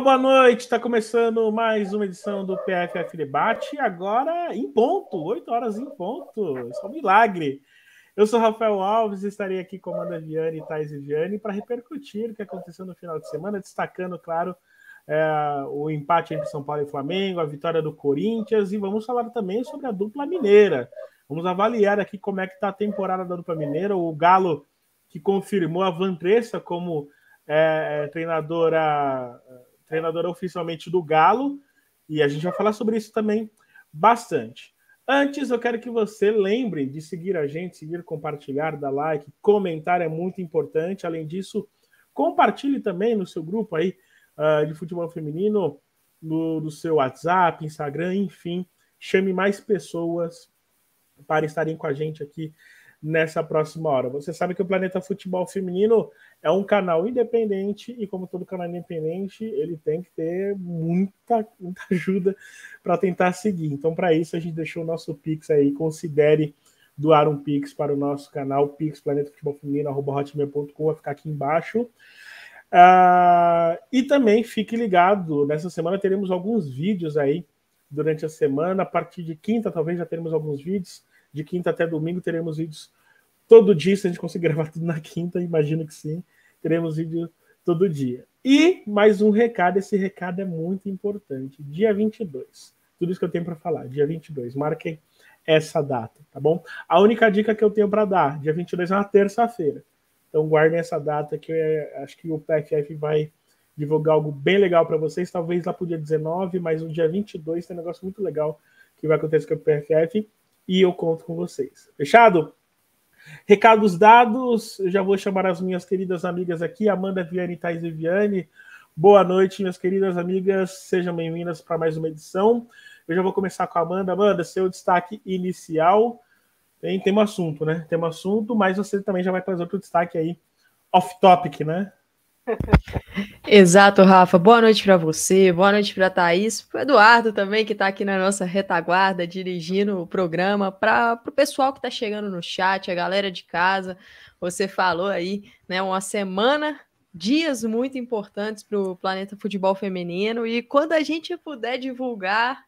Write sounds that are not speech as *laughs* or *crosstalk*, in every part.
Boa noite. Está começando mais uma edição do PFF Debate. Agora em ponto, 8 horas em ponto. Isso é um milagre. Eu sou Rafael Alves e estarei aqui com Amanda Viane e Thais Viane para repercutir o que aconteceu no final de semana, destacando, claro, é, o empate entre São Paulo e Flamengo, a vitória do Corinthians e vamos falar também sobre a dupla mineira. Vamos avaliar aqui como é que está a temporada da dupla mineira. O Galo que confirmou a Vantressa como é, é treinadora treinadora oficialmente do Galo, e a gente vai falar sobre isso também bastante. Antes, eu quero que você lembre de seguir a gente, seguir, compartilhar, dar like, comentar é muito importante. Além disso, compartilhe também no seu grupo aí uh, de futebol feminino, no, no seu WhatsApp, Instagram, enfim, chame mais pessoas para estarem com a gente aqui nessa próxima hora. Você sabe que o Planeta Futebol Feminino é um canal independente e, como todo canal independente, ele tem que ter muita, muita ajuda para tentar seguir. Então, para isso, a gente deixou o nosso Pix aí. Considere doar um Pix para o nosso canal, Pix Planeta Futebol Feminino, hotmail.com, vai ficar aqui embaixo. Uh, e também fique ligado, nessa semana teremos alguns vídeos aí durante a semana. A partir de quinta, talvez já teremos alguns vídeos de quinta até domingo teremos vídeos todo dia, se a gente conseguir *laughs* gravar tudo na quinta, imagino que sim, teremos vídeo todo dia. E mais um recado, esse recado é muito importante. Dia 22, tudo isso que eu tenho para falar, dia 22, marquem essa data, tá bom? A única dica que eu tenho para dar, dia 22 é uma terça-feira. Então guardem essa data que eu, acho que o PFF vai divulgar algo bem legal para vocês, talvez lá para o dia 19, mas no dia 22 tem um negócio muito legal que vai acontecer com o PFF e eu conto com vocês. Fechado? Recados dados, eu já vou chamar as minhas queridas amigas aqui, Amanda Viane e Thais Viane. Boa noite, minhas queridas amigas, sejam bem-vindas para mais uma edição. Eu já vou começar com a Amanda. Amanda, seu destaque inicial. Tem, tem um assunto, né? Tem um assunto, mas você também já vai trazer outro destaque aí, off-topic, né? *laughs* Exato, Rafa. Boa noite para você, boa noite para Thaís, para Eduardo também, que está aqui na nossa retaguarda, dirigindo o programa, para o pessoal que está chegando no chat, a galera de casa. Você falou aí, né, uma semana, dias muito importantes para o Planeta Futebol Feminino, e quando a gente puder divulgar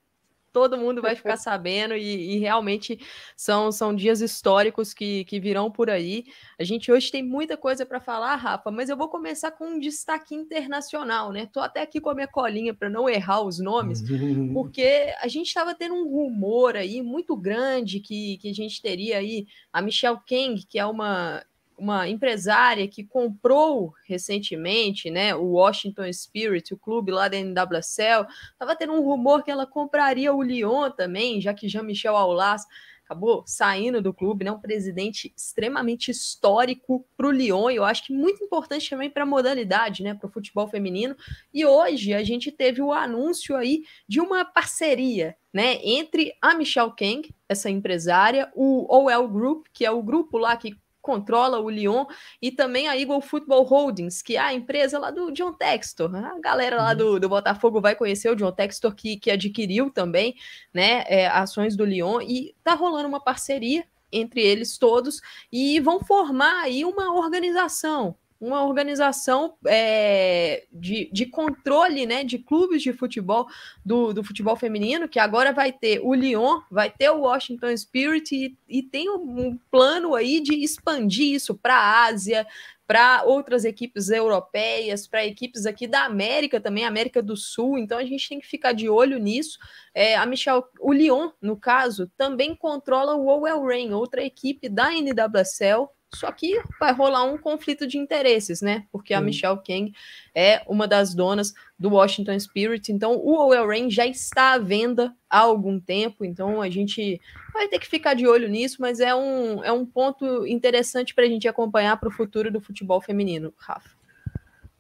todo mundo vai ficar *laughs* sabendo e, e, realmente são, são dias históricos que, que virão por aí. A gente hoje tem muita coisa para falar, Rafa, mas eu vou começar com um destaque internacional, né? Tô até aqui com a minha colinha para não errar os nomes, *laughs* porque a gente estava tendo um rumor aí muito grande que, que a gente teria aí a Michelle Kang, que é uma uma empresária que comprou recentemente, né, o Washington Spirit, o clube lá da NWSL, estava tendo um rumor que ela compraria o Lyon também, já que Jean-Michel Aulas acabou saindo do clube, né, um presidente extremamente histórico para o Lyon, e eu acho que muito importante também para a modalidade, né, para o futebol feminino. E hoje a gente teve o anúncio aí de uma parceria, né, entre a Michelle Kang, essa empresária, o OL Group, que é o grupo lá que controla o Lyon, e também a Eagle Football Holdings, que é a empresa lá do John Textor. A galera lá do, do Botafogo vai conhecer o John Textor, que, que adquiriu também né, é, ações do Lyon, e tá rolando uma parceria entre eles todos, e vão formar aí uma organização, uma organização é, de, de controle né, de clubes de futebol do, do futebol feminino, que agora vai ter o Lyon, vai ter o Washington Spirit e, e tem um, plano aí de expandir isso para a Ásia, para outras equipes europeias, para equipes aqui da América também, América do Sul. Então a gente tem que ficar de olho nisso. É, a Michel, o Lyon, no caso, também controla o Owell Rain, outra equipe da NWSL, só que vai rolar um conflito de interesses, né? Porque a Michelle Kang é uma das donas do Washington Spirit. Então, o OL Rain já está à venda há algum tempo. Então, a gente vai ter que ficar de olho nisso, mas é um, é um ponto interessante para a gente acompanhar para o futuro do futebol feminino, Rafa.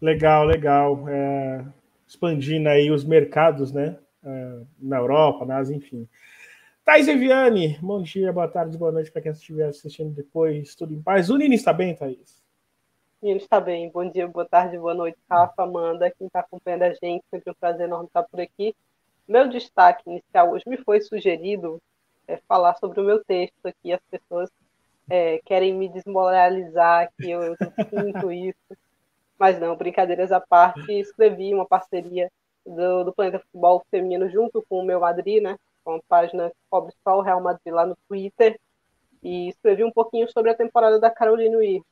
Legal, legal. É, expandindo aí os mercados, né? É, na Europa, na Ásia, enfim. Thais Eviane, bom dia, boa tarde, boa noite para quem estiver assistindo depois. Tudo em paz? O Nini está bem, Thaís? O Nini está bem. Bom dia, boa tarde, boa noite, Rafa, Amanda, quem está acompanhando a gente. Sempre um prazer enorme estar por aqui. Meu destaque inicial hoje me foi sugerido é, falar sobre o meu texto aqui. As pessoas é, querem me desmoralizar, que eu, eu sinto *laughs* isso. Mas não, brincadeiras à parte, escrevi uma parceria do, do Planeta Futebol Feminino junto com o meu Madrid, né? Com a página que cobre só o Real Madrid lá no Twitter. E escrevi um pouquinho sobre a temporada da Carolina Weir.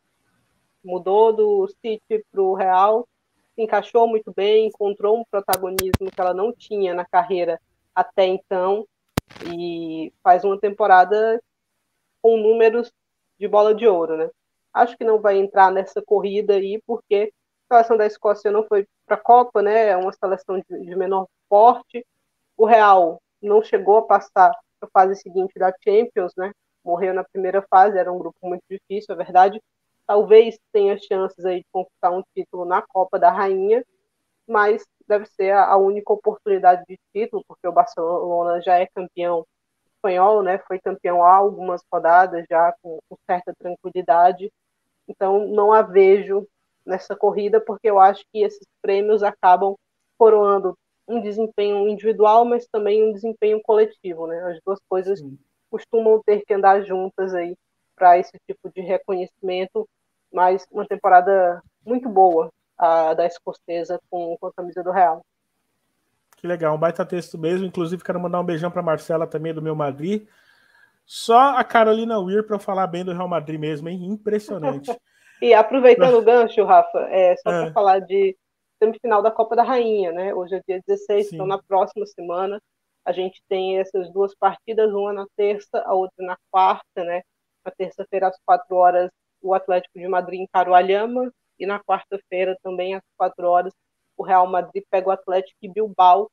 Mudou do City para o Real, encaixou muito bem, encontrou um protagonismo que ela não tinha na carreira até então e faz uma temporada com números de bola de ouro, né? Acho que não vai entrar nessa corrida aí porque a seleção da Escócia não foi para a Copa, né? É uma seleção de menor porte. O Real não chegou a passar a fase seguinte da Champions, né? Morreu na primeira fase, era um grupo muito difícil, é verdade. Talvez tenha chances aí de conquistar um título na Copa da Rainha, mas deve ser a única oportunidade de título, porque o Barcelona já é campeão espanhol, né? Foi campeão há algumas rodadas já com, com certa tranquilidade. Então não a vejo nessa corrida, porque eu acho que esses prêmios acabam coroando um desempenho individual, mas também um desempenho coletivo, né? As duas coisas Sim. costumam ter que andar juntas aí para esse tipo de reconhecimento, mas uma temporada muito boa a da escocesa com, com a camisa do Real. Que legal, um baita texto mesmo. Inclusive, quero mandar um beijão para Marcela também do meu Madrid. Só a Carolina Weir para falar bem do Real Madrid mesmo, hein? Impressionante. *laughs* E aproveitando o gancho, Rafa, é, só é. para falar de semifinal da Copa da Rainha, né? Hoje é dia 16, Sim. então na próxima semana a gente tem essas duas partidas, uma na terça, a outra na quarta, né? Na terça-feira, às quatro horas, o Atlético de Madrid encara o Alhama, e na quarta-feira, também às quatro horas, o Real Madrid pega o Atlético e Bilbao.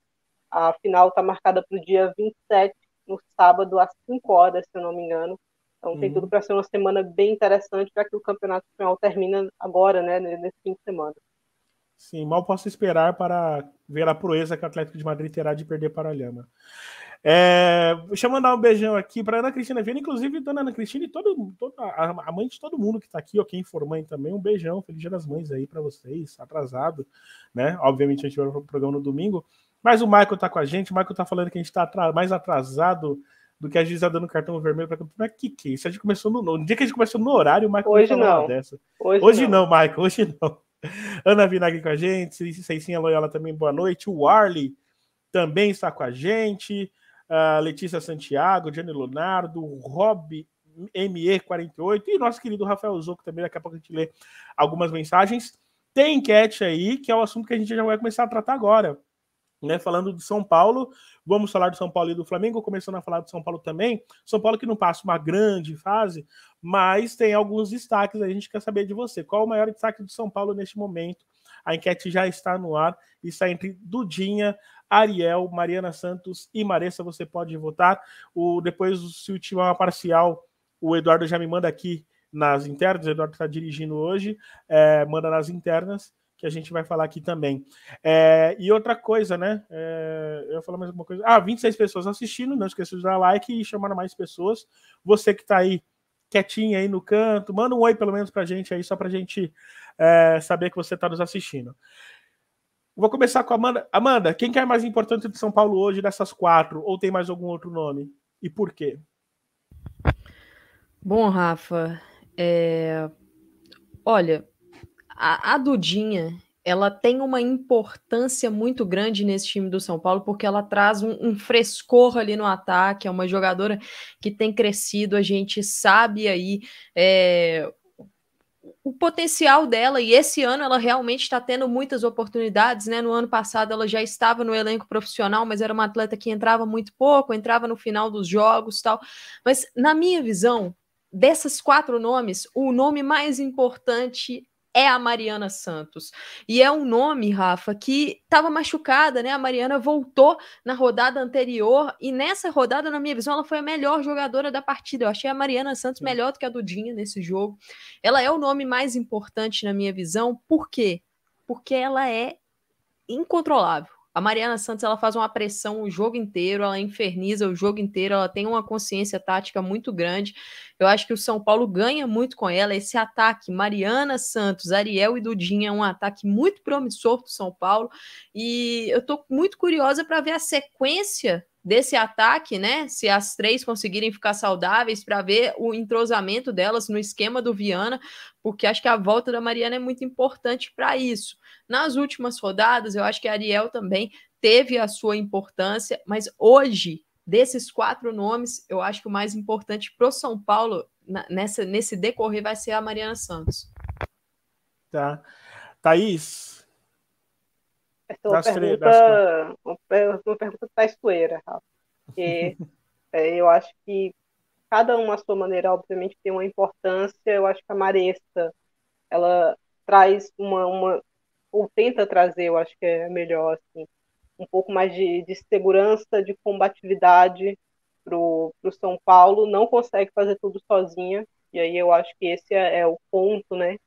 A final está marcada para o dia 27, no sábado, às 5 horas, se eu não me engano. Então uhum. tem tudo para ser uma semana bem interessante, já que o Campeonato Espanhol termina agora, né, nesse fim de semana. Sim, mal posso esperar para ver a proeza que o Atlético de Madrid terá de perder para a Lhama. É, deixa eu mandar um beijão aqui para Ana Cristina Viana, inclusive Dona Ana Cristina e todo, todo, a, mãe de todo mundo que está aqui, ou quem for mãe também, um beijão, feliz dia das mães aí para vocês, atrasado, né? Obviamente a gente vai pro programa no domingo, mas o Michael está com a gente, o Michael está falando que a gente está mais atrasado do que a Giza dando cartão vermelho para Mas que que é isso? A gente começou no, no dia que a gente começou no horário, o Michael hoje não. Dessa. Hoje, hoje não. não, Michael, hoje não. *laughs* Ana Vinagre com a gente, Ceicinha Loyola também, boa noite. O Arley também está com a gente. Uh, Letícia Santiago, Gianni Leonardo, Rob ME48 e nosso querido Rafael Zoco também. Daqui a pouco a gente lê algumas mensagens. Tem enquete aí, que é o assunto que a gente já vai começar a tratar agora. Né, falando de São Paulo, vamos falar do São Paulo e do Flamengo, começando a falar do São Paulo também. São Paulo que não passa uma grande fase, mas tem alguns destaques, a gente quer saber de você. Qual o maior destaque do São Paulo neste momento? A enquete já está no ar está entre Dudinha, Ariel, Mariana Santos e Maressa. Você pode votar. O, depois, se tiver uma parcial, o Eduardo já me manda aqui nas internas. O Eduardo está dirigindo hoje, é, manda nas internas que a gente vai falar aqui também. É, e outra coisa, né? É, eu ia falar mais alguma coisa. Ah, 26 pessoas assistindo, não esqueça de dar like e chamar mais pessoas. Você que está aí quietinho aí no canto, manda um oi pelo menos para a gente aí, só para a gente é, saber que você está nos assistindo. Vou começar com a Amanda. Amanda, quem que é mais importante de São Paulo hoje dessas quatro? Ou tem mais algum outro nome? E por quê? Bom, Rafa, é... olha, a, a Dudinha, ela tem uma importância muito grande nesse time do São Paulo, porque ela traz um, um, frescor ali no ataque, é uma jogadora que tem crescido, a gente sabe aí é, o potencial dela e esse ano ela realmente está tendo muitas oportunidades, né? No ano passado ela já estava no elenco profissional, mas era uma atleta que entrava muito pouco, entrava no final dos jogos, tal. Mas na minha visão, dessas quatro nomes, o nome mais importante é a Mariana Santos. E é um nome, Rafa, que estava machucada, né? A Mariana voltou na rodada anterior e nessa rodada, na minha visão, ela foi a melhor jogadora da partida. Eu achei a Mariana Santos melhor do que a Dudinha nesse jogo. Ela é o nome mais importante na minha visão. Por quê? Porque ela é incontrolável. A Mariana Santos ela faz uma pressão o jogo inteiro, ela inferniza o jogo inteiro, ela tem uma consciência tática muito grande. Eu acho que o São Paulo ganha muito com ela. Esse ataque, Mariana Santos, Ariel e Dudinha, é um ataque muito promissor do São Paulo. E eu estou muito curiosa para ver a sequência desse ataque, né? Se as três conseguirem ficar saudáveis para ver o entrosamento delas no esquema do Viana, porque acho que a volta da Mariana é muito importante para isso. Nas últimas rodadas, eu acho que a Ariel também teve a sua importância, mas hoje, desses quatro nomes, eu acho que o mais importante para o São Paulo nessa, nesse decorrer vai ser a Mariana Santos. Tá. Thaís? Essa é uma pergunta, uma, uma pergunta traiçoeira, Rafa. Porque é, eu acho que cada uma à sua maneira, obviamente, tem uma importância. Eu acho que a Maresta, ela traz uma, uma ou tenta trazer, eu acho que é melhor, assim, um pouco mais de, de segurança, de combatividade para o São Paulo. Não consegue fazer tudo sozinha, e aí eu acho que esse é, é o ponto, né?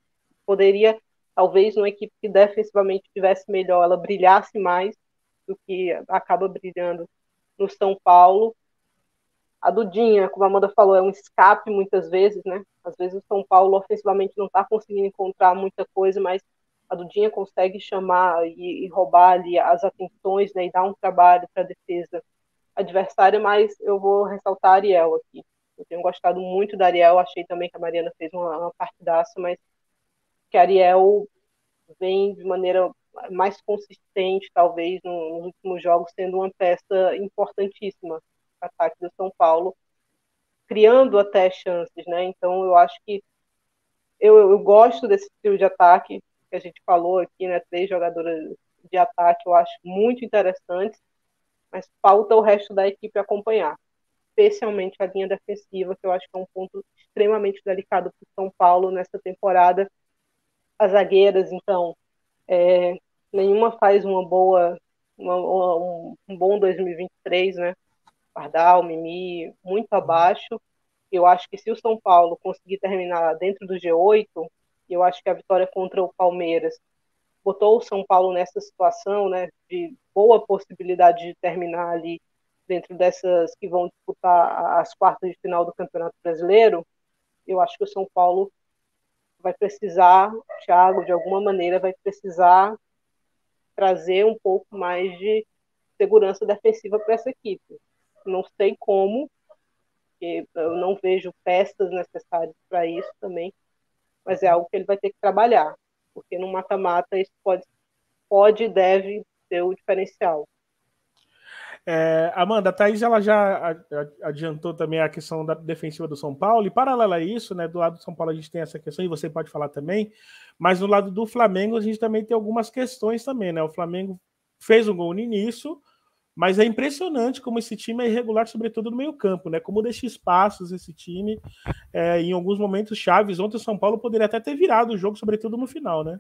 Poderia, talvez, numa equipe que defensivamente estivesse melhor, ela brilhasse mais do que acaba brilhando no São Paulo. A Dudinha, como a Amanda falou, é um escape muitas vezes, né? Às vezes o São Paulo ofensivamente não está conseguindo encontrar muita coisa, mas a Dudinha consegue chamar e, e roubar ali as atenções, né? E dar um trabalho para a defesa adversária, mas eu vou ressaltar a Ariel aqui. Eu tenho gostado muito da Ariel, achei também que a Mariana fez uma, uma partidaça, mas que Ariel vem de maneira mais consistente, talvez, nos últimos jogos, sendo uma peça importantíssima ataque do São Paulo, criando até chances, né? Então eu acho que eu, eu gosto desse estilo de ataque que a gente falou aqui, né? Três jogadoras de ataque eu acho muito interessantes, mas falta o resto da equipe acompanhar, especialmente a linha defensiva, que eu acho que é um ponto extremamente delicado para o São Paulo nessa temporada. As zagueiras, então, é, nenhuma faz uma boa, uma, um, um bom 2023, né? Pardal, Mimi, muito abaixo. Eu acho que se o São Paulo conseguir terminar dentro do G8, eu acho que a vitória contra o Palmeiras botou o São Paulo nessa situação, né, de boa possibilidade de terminar ali dentro dessas que vão disputar as quartas de final do Campeonato Brasileiro. Eu acho que o São Paulo vai precisar, Thiago, de alguma maneira, vai precisar trazer um pouco mais de segurança defensiva para essa equipe. Não sei como, eu não vejo peças necessárias para isso também, mas é algo que ele vai ter que trabalhar, porque no mata-mata isso pode, pode e deve ser o diferencial. É, Amanda, a Thaís ela já adiantou também a questão da defensiva do São Paulo, e paralela a isso, né, do lado do São Paulo a gente tem essa questão, e você pode falar também, mas no lado do Flamengo a gente também tem algumas questões também, né? O Flamengo fez um gol no início, mas é impressionante como esse time é irregular, sobretudo no meio-campo, né? Como deixa espaços esse time é, em alguns momentos chaves. Ontem o São Paulo poderia até ter virado o jogo, sobretudo no final, né?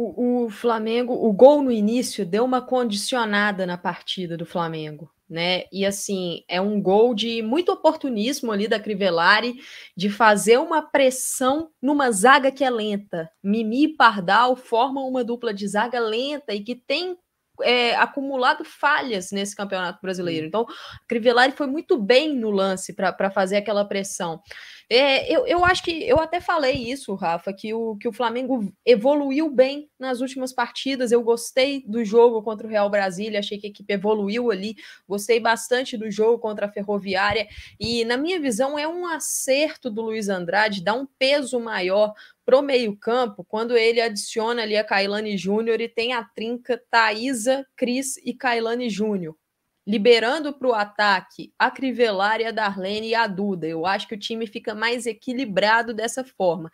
O, Flamengo, o gol no início deu uma condicionada na partida do Flamengo né? E assim, é um gol de muito oportunismo ali da Crivellari de fazer uma pressão numa zaga que é lenta. Mimi e Pardal formam uma dupla de zaga lenta e que tem é, acumulado falhas nesse campeonato brasileiro. Então, Crivellari foi muito bem no lance para fazer aquela pressão. É, eu, eu acho que eu até falei isso, Rafa, que o, que o Flamengo evoluiu bem nas últimas partidas. Eu gostei do jogo contra o Real Brasília, achei que a equipe evoluiu ali, gostei bastante do jogo contra a Ferroviária. E, na minha visão, é um acerto do Luiz Andrade dar um peso maior pro meio-campo, quando ele adiciona ali a Kailane Júnior e tem a trinca Thaisa, Cris e Kailane Júnior, liberando para o ataque a Crivellari, a Darlene e a Duda. Eu acho que o time fica mais equilibrado dessa forma.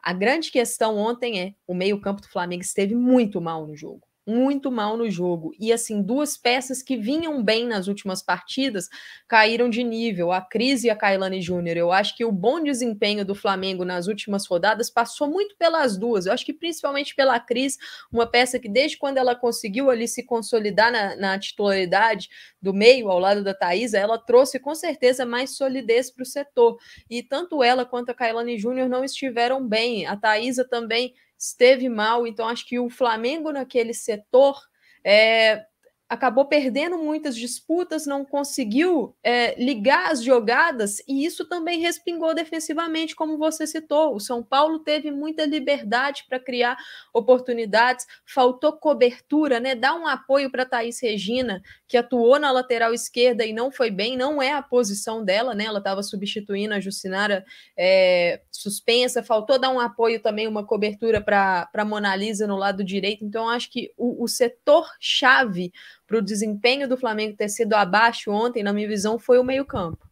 A grande questão ontem é o meio-campo do Flamengo esteve muito mal no jogo muito mal no jogo. E assim, duas peças que vinham bem nas últimas partidas caíram de nível, a Cris e a Kailane Júnior. Eu acho que o bom desempenho do Flamengo nas últimas rodadas passou muito pelas duas. Eu acho que principalmente pela Cris, uma peça que desde quando ela conseguiu ali se consolidar na, na titularidade do meio ao lado da Thaisa, ela trouxe com certeza mais solidez para o setor. E tanto ela quanto a Kailane Júnior não estiveram bem. A Thaisa também esteve mal, então acho que o Flamengo naquele setor é, acabou perdendo muitas disputas, não conseguiu é, ligar as jogadas, e isso também respingou defensivamente, como você citou. O São Paulo teve muita liberdade para criar oportunidades, faltou cobertura, né? Dá um apoio para Thaís Regina, que atuou na lateral esquerda e não foi bem, não é a posição dela, né? Ela estava substituindo a Jucinara é, suspensa, faltou dar um apoio também, uma cobertura para Mona Lisa no lado direito. Então, acho que o, o setor-chave para o desempenho do Flamengo ter sido abaixo ontem, na minha visão, foi o meio-campo.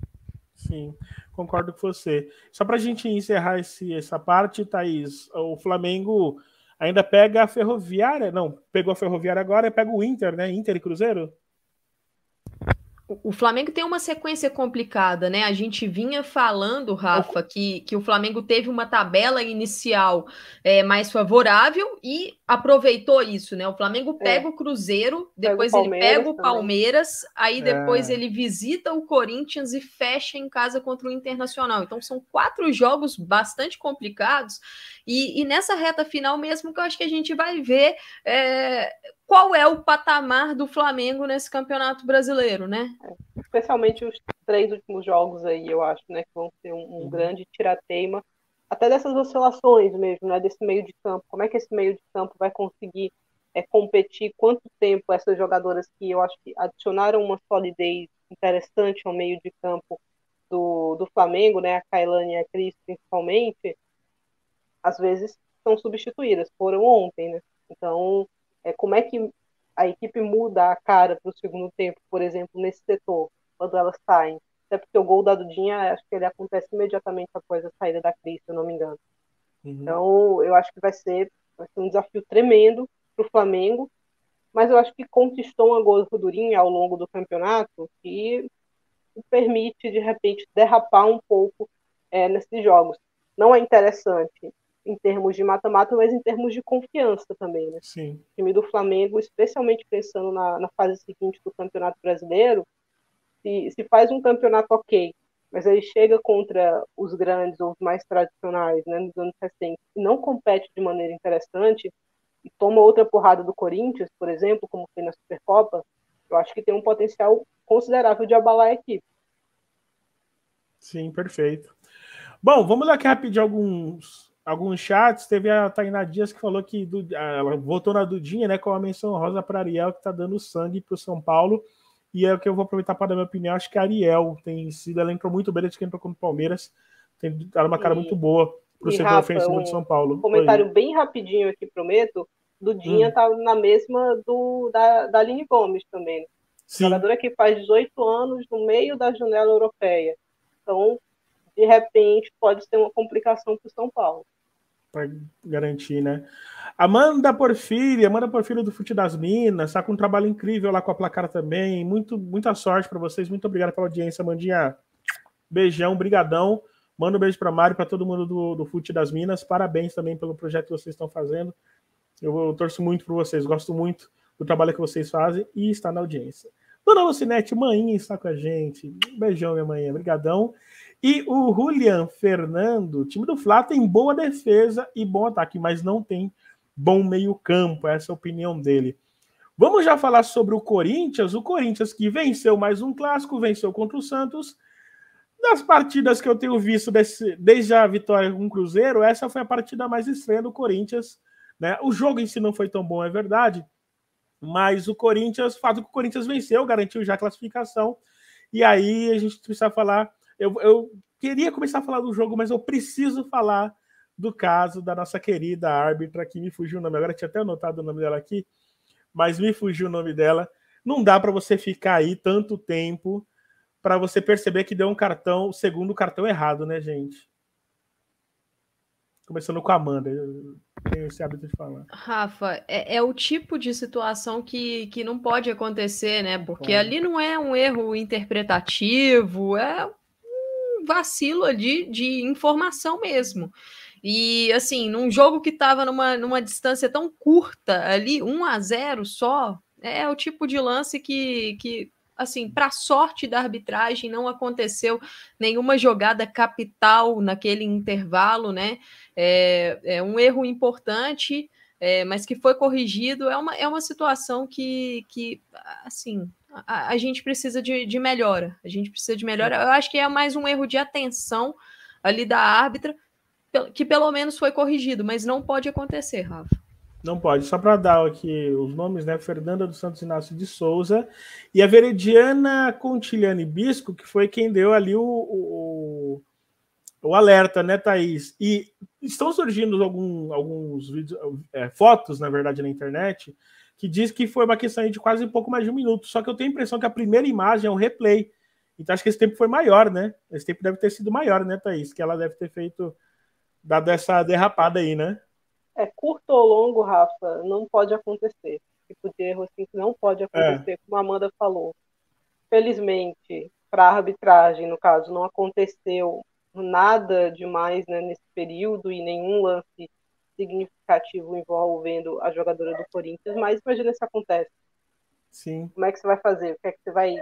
Sim, concordo com você. Só para a gente encerrar esse, essa parte, Thaís, o Flamengo ainda pega a Ferroviária, não, pegou a Ferroviária agora e pega o Inter, né? Inter e Cruzeiro? o Flamengo tem uma sequência complicada, né? A gente vinha falando, Rafa, que, que o Flamengo teve uma tabela inicial é, mais favorável e aproveitou isso, né? O Flamengo é. pega é. o Cruzeiro, depois pega o ele pega o Palmeiras, também. aí depois é. ele visita o Corinthians e fecha em casa contra o Internacional. Então são quatro jogos bastante complicados e, e nessa reta final mesmo que eu acho que a gente vai ver é, qual é o patamar do Flamengo nesse campeonato brasileiro, né? Especialmente os três últimos jogos aí, eu acho, né, que vão ser um, um uhum. grande tirateima, até dessas oscilações mesmo, né, desse meio de campo. Como é que esse meio de campo vai conseguir é, competir? Quanto tempo essas jogadoras que eu acho que adicionaram uma solidez interessante ao meio de campo do, do Flamengo, né, a Kailane e a Cris principalmente, às vezes são substituídas, foram ontem, né? Então, é, como é que a equipe muda a cara para o segundo tempo, por exemplo, nesse setor, quando elas saem. Até porque o gol da Dudinha, acho que ele acontece imediatamente após a saída da Cris, se eu não me engano. Uhum. Então, eu acho que vai ser, vai ser um desafio tremendo para o Flamengo, mas eu acho que conquistou uma gordurinha ao longo do campeonato que permite, de repente, derrapar um pouco é, nesses jogos. Não é interessante em termos de mata-mata, mas em termos de confiança também, né? Sim. O time do Flamengo, especialmente pensando na, na fase seguinte do Campeonato Brasileiro, se, se faz um campeonato ok, mas aí chega contra os grandes ou os mais tradicionais, né, nos anos recentes, e não compete de maneira interessante, e toma outra porrada do Corinthians, por exemplo, como foi na Supercopa, eu acho que tem um potencial considerável de abalar a equipe. Sim, perfeito. Bom, vamos lá aqui rapidinho alguns alguns chats. Teve a Tainá Dias que falou que do, ela votou na Dudinha, né? Com a menção rosa para Ariel, que está dando sangue para o São Paulo. E é o que eu vou aproveitar para dar minha opinião. Acho que a Ariel tem sido, ela entrou muito bem desde que entrou contra o Palmeiras. Tem dado uma cara e, muito boa para o setor ofensivo um, de São Paulo. Um comentário Oi. bem rapidinho aqui, prometo. Dudinha está hum. na mesma do da, da Aline Gomes também. Né? Sim. Jogadora que faz 18 anos no meio da janela europeia. Então, de repente, pode ser uma complicação para o São Paulo para garantir, né? Amanda Porfírio, Amanda Porfírio do Fute das Minas, está com um trabalho incrível lá com a placar também. Muito, muita sorte para vocês. Muito obrigado pela audiência, Amandinha. Beijão, brigadão. Manda um beijo para Mário, para todo mundo do, do Fute das Minas. Parabéns também pelo projeto que vocês estão fazendo. Eu, eu torço muito por vocês, gosto muito do trabalho que vocês fazem e está na audiência. Dona Lucinete, mãe, está com a gente. Um beijão, minha mãe. Obrigadão. E o Julian Fernando, o time do Flá tem boa defesa e bom ataque, mas não tem bom meio-campo. Essa é a opinião dele. Vamos já falar sobre o Corinthians. O Corinthians que venceu mais um clássico, venceu contra o Santos. Das partidas que eu tenho visto desse, desde a vitória com o Cruzeiro, essa foi a partida mais estranha do Corinthians. Né? O jogo em si não foi tão bom, é verdade. Mas o Corinthians, fato que o Corinthians venceu, garantiu já a classificação. E aí a gente precisa falar eu, eu queria começar a falar do jogo, mas eu preciso falar do caso da nossa querida árbitra, que me fugiu o nome agora, tinha até anotado o nome dela aqui, mas me fugiu o nome dela. Não dá para você ficar aí tanto tempo para você perceber que deu um cartão, o segundo cartão errado, né, gente? Começando com a Amanda, eu tenho esse hábito de falar. Rafa, é, é, o tipo de situação que, que não pode acontecer, né? Porque ali não é um erro interpretativo, é vacilo ali de informação mesmo. E assim, num jogo que estava numa, numa distância tão curta ali, 1 a 0 só, é o tipo de lance que, que assim, para sorte da arbitragem, não aconteceu nenhuma jogada capital naquele intervalo, né? É, é um erro importante. é, mas que foi corrigido, é uma, é uma situação que, que assim, a, a gente precisa de, de melhora. A gente precisa de melhora. Eu acho que é mais um erro de atenção ali da árbitra, que pelo menos foi corrigido, mas não pode acontecer, Rafa. Não pode. Só para dar aqui os nomes, né? Fernanda dos Santos Inácio de Souza e a Verediana Contilhane Bisco, que foi quem deu ali o, o, o alerta, né, Thaís? E estão surgindo algum, alguns vídeos, é, fotos, na verdade, na internet, que diz que foi uma questão de quase um pouco mais de um minuto. Só que eu tenho a impressão que a primeira imagem é um replay. Então acho que esse tempo foi maior, né? Esse tempo deve ter sido maior, né, Thaís? Que ela deve ter feito, dado essa derrapada aí, né? É curto ou longo, Rafa, não pode acontecer. Tipo de erro assim não pode é. acontecer, é. como a Amanda falou. Felizmente, para a arbitragem, no caso, não aconteceu nada demais né, nesse período e nenhum lance significativo envolvendo a jogadora do Corinthians, mas imagina se acontece. Sim. Como é que você vai fazer? O que é que você vai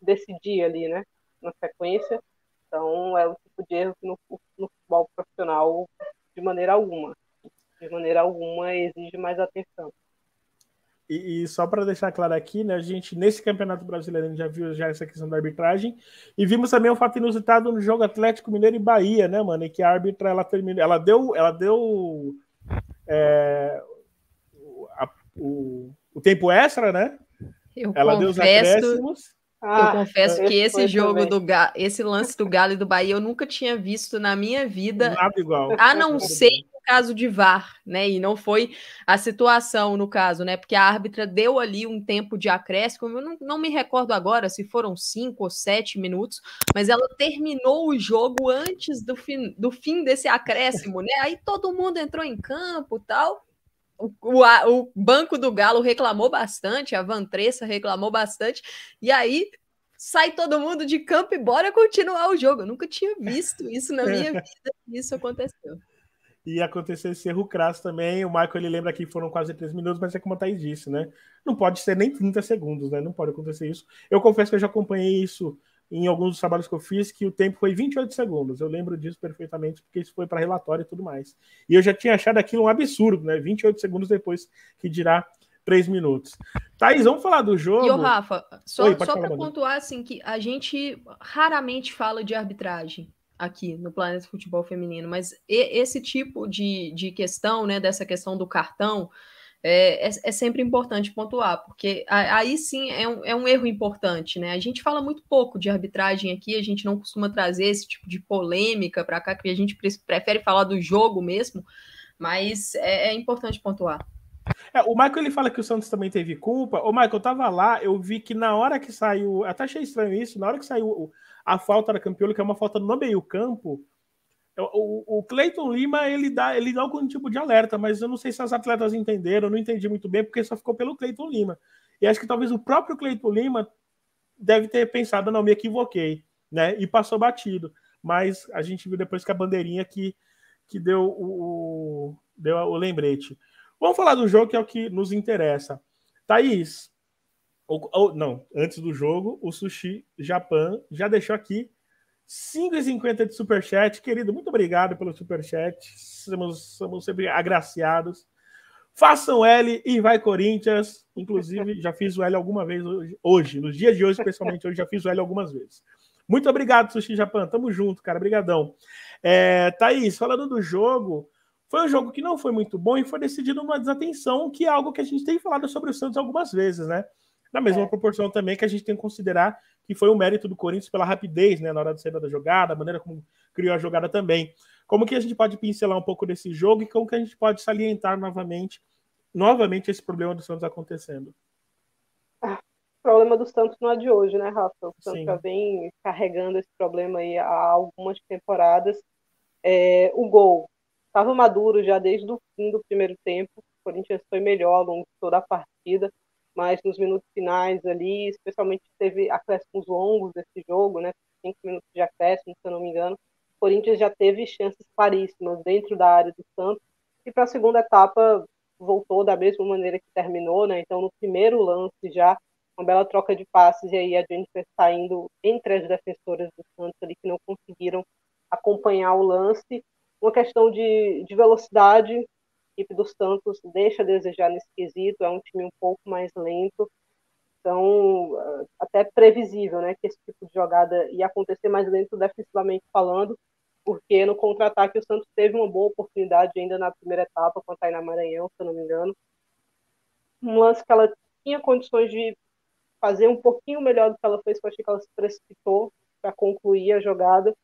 decidir ali, né? Na sequência. Então, é o tipo de erro que no, no futebol profissional, de maneira alguma, de maneira alguma, exige mais atenção. E, e, só para deixar claro aqui, né, a gente nesse Campeonato Brasileiro já viu já essa questão da arbitragem e vimos também um fato inusitado no jogo Atlético Mineiro e Bahia, né, mano, em que a árbitra ela terminou, ela deu, ela deu é, a, o, o tempo extra, né? Eu ela confesso, deu os acréscimos. Ah, eu confesso que esse jogo também. do Galo, esse lance do Galo e do Bahia eu nunca tinha visto na minha vida. Nada igual. A não ser caso de VAR, né? E não foi a situação no caso, né? Porque a árbitra deu ali um tempo de acréscimo, eu não, não me recordo agora se foram cinco ou sete minutos, mas ela terminou o jogo antes do fim, do fim desse acréscimo, né? Aí todo mundo entrou em campo tal. O, o, o banco do Galo reclamou bastante, a Vantressa reclamou bastante, e aí sai todo mundo de campo e bora continuar o jogo. Eu nunca tinha visto isso na minha *laughs* vida, isso aconteceu e aconteceu esse erro crasso também. O Michael ele lembra que foram quase três minutos, mas é como a Thaís disse, né? Não pode ser nem 30 segundos, né? Não pode acontecer isso. Eu confesso que eu já acompanhei isso em alguns dos trabalhos que eu fiz, que o tempo foi 28 segundos. Eu lembro disso perfeitamente, porque isso foi para relatório e tudo mais. E eu já tinha achado aquilo um absurdo, né? 28 segundos depois que dirá três minutos. Thaís, vamos falar do jogo. E o Rafa, só, só para pontuar assim, que a gente raramente fala de arbitragem aqui no Planeta Futebol Feminino, mas esse tipo de, de questão, né, dessa questão do cartão, é, é, é, sempre importante pontuar, porque aí sim é um, é um erro importante, né? A gente fala muito pouco de arbitragem aqui, a gente não costuma trazer esse tipo de polêmica para cá, que a gente prefere falar do jogo mesmo, mas é, é importante pontuar. É, o Michael ele fala que o Santos também teve culpa. O Michael, eu tava lá, eu vi que na hora que saiu, até achei estranho isso, na hora que saiu a falta da Campiolo, que é uma falta no meio campo, o, o Cleiton Lima ele dá, ele dá algum tipo de alerta, mas eu não sei se as atletas entenderam, eu não entendi muito bem, porque só ficou pelo Cleiton Lima. E acho que talvez o próprio Cleiton Lima deve ter pensado, não, me equivoquei, né? E passou batido. Mas a gente viu depois que a bandeirinha que, que deu o, deu o lembrete. Vamos falar do jogo que é o que nos interessa. Thaís, ou, ou, não, antes do jogo, o Sushi Japan já deixou aqui 5,50 de superchat. Querido, muito obrigado pelo superchat. Somos, somos sempre agraciados. Façam L e vai Corinthians. Inclusive, já fiz o L alguma vez hoje, hoje, nos dias de hoje, especialmente hoje, já fiz o L algumas vezes. Muito obrigado, Sushi Japan. Tamo junto, cara. Obrigadão. É, Thaís, falando do jogo, foi um jogo que não foi muito bom e foi decidido numa desatenção, que é algo que a gente tem falado sobre o Santos algumas vezes, né? Na mesma é. proporção também que a gente tem que considerar que foi um mérito do Corinthians pela rapidez, né, na hora de saída da jogada, a maneira como criou a jogada também. Como que a gente pode pincelar um pouco desse jogo e como que a gente pode salientar novamente, novamente esse problema do Santos acontecendo? Ah, o problema do Santos não é de hoje, né, Rafa? O Santos Sim. já vem carregando esse problema aí há algumas temporadas. É, o gol estava maduro já desde o fim do primeiro tempo. O Corinthians foi melhor ao longo de toda a partida mas nos minutos finais ali, especialmente teve acréscimos longos desse jogo, né? Cinco minutos de acréscimo, se eu não me engano. O Corinthians já teve chances claríssimas dentro da área do Santos e para a segunda etapa voltou da mesma maneira que terminou, né? Então no primeiro lance já uma bela troca de passes e aí a Jennifer saindo entre as defensoras do Santos ali que não conseguiram acompanhar o lance, uma questão de, de velocidade equipe do Santos deixa a desejar nesse quesito, é um time um pouco mais lento, então até previsível, né, que esse tipo de jogada ia acontecer mais lento defensivamente falando, porque no contra-ataque o Santos teve uma boa oportunidade ainda na primeira etapa com a Tainá Maranhão, se eu não me engano, um lance que ela tinha condições de fazer um pouquinho melhor do que ela fez, eu achei que ela se precipitou para concluir a jogada,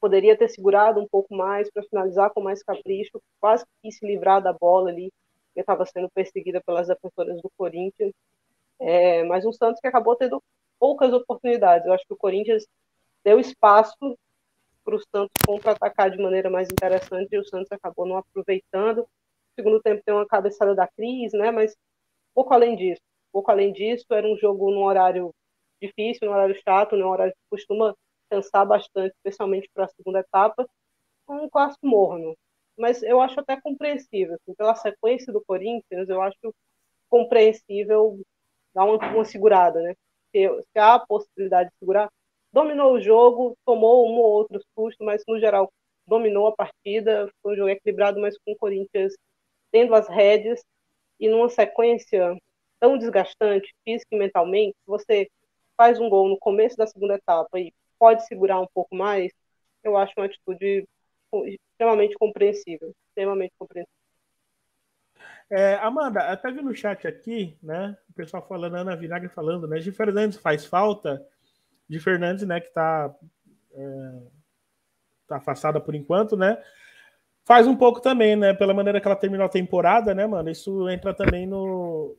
poderia ter segurado um pouco mais para finalizar com mais capricho, quase que se livrar da bola ali, que estava sendo perseguida pelas defensoras do Corinthians. É, mas um Santos que acabou tendo poucas oportunidades. Eu acho que o Corinthians deu espaço para o Santos contra-atacar de maneira mais interessante e o Santos acabou não aproveitando. No segundo tempo tem uma cabeçada da Cris, né? Mas pouco além disso. Pouco além disso, era um jogo num horário difícil, num horário chato, num horário que costuma cansar bastante, especialmente para a segunda etapa, um clássico morno. Mas eu acho até compreensível, assim, pela sequência do Corinthians, eu acho compreensível dar uma, uma segurada, né? Se, se, há a possibilidade de segurar, dominou o jogo, tomou um ou outro susto, mas no geral dominou a partida, foi um jogo equilibrado, mas com o Corinthians tendo as rédeas e numa sequência tão desgastante, física e mentalmente, você faz um gol no começo da segunda etapa e pode segurar um pouco mais, eu acho uma atitude extremamente compreensível, extremamente compreensível. É, Amanda, até vi no chat aqui, né? O pessoal falando, Ana Vinagre falando, né? De Fernandes faz falta. De Fernandes, né? Que está é, tá afastada por enquanto, né? Faz um pouco também, né? Pela maneira que ela terminou a temporada, né, mano? Isso entra também no,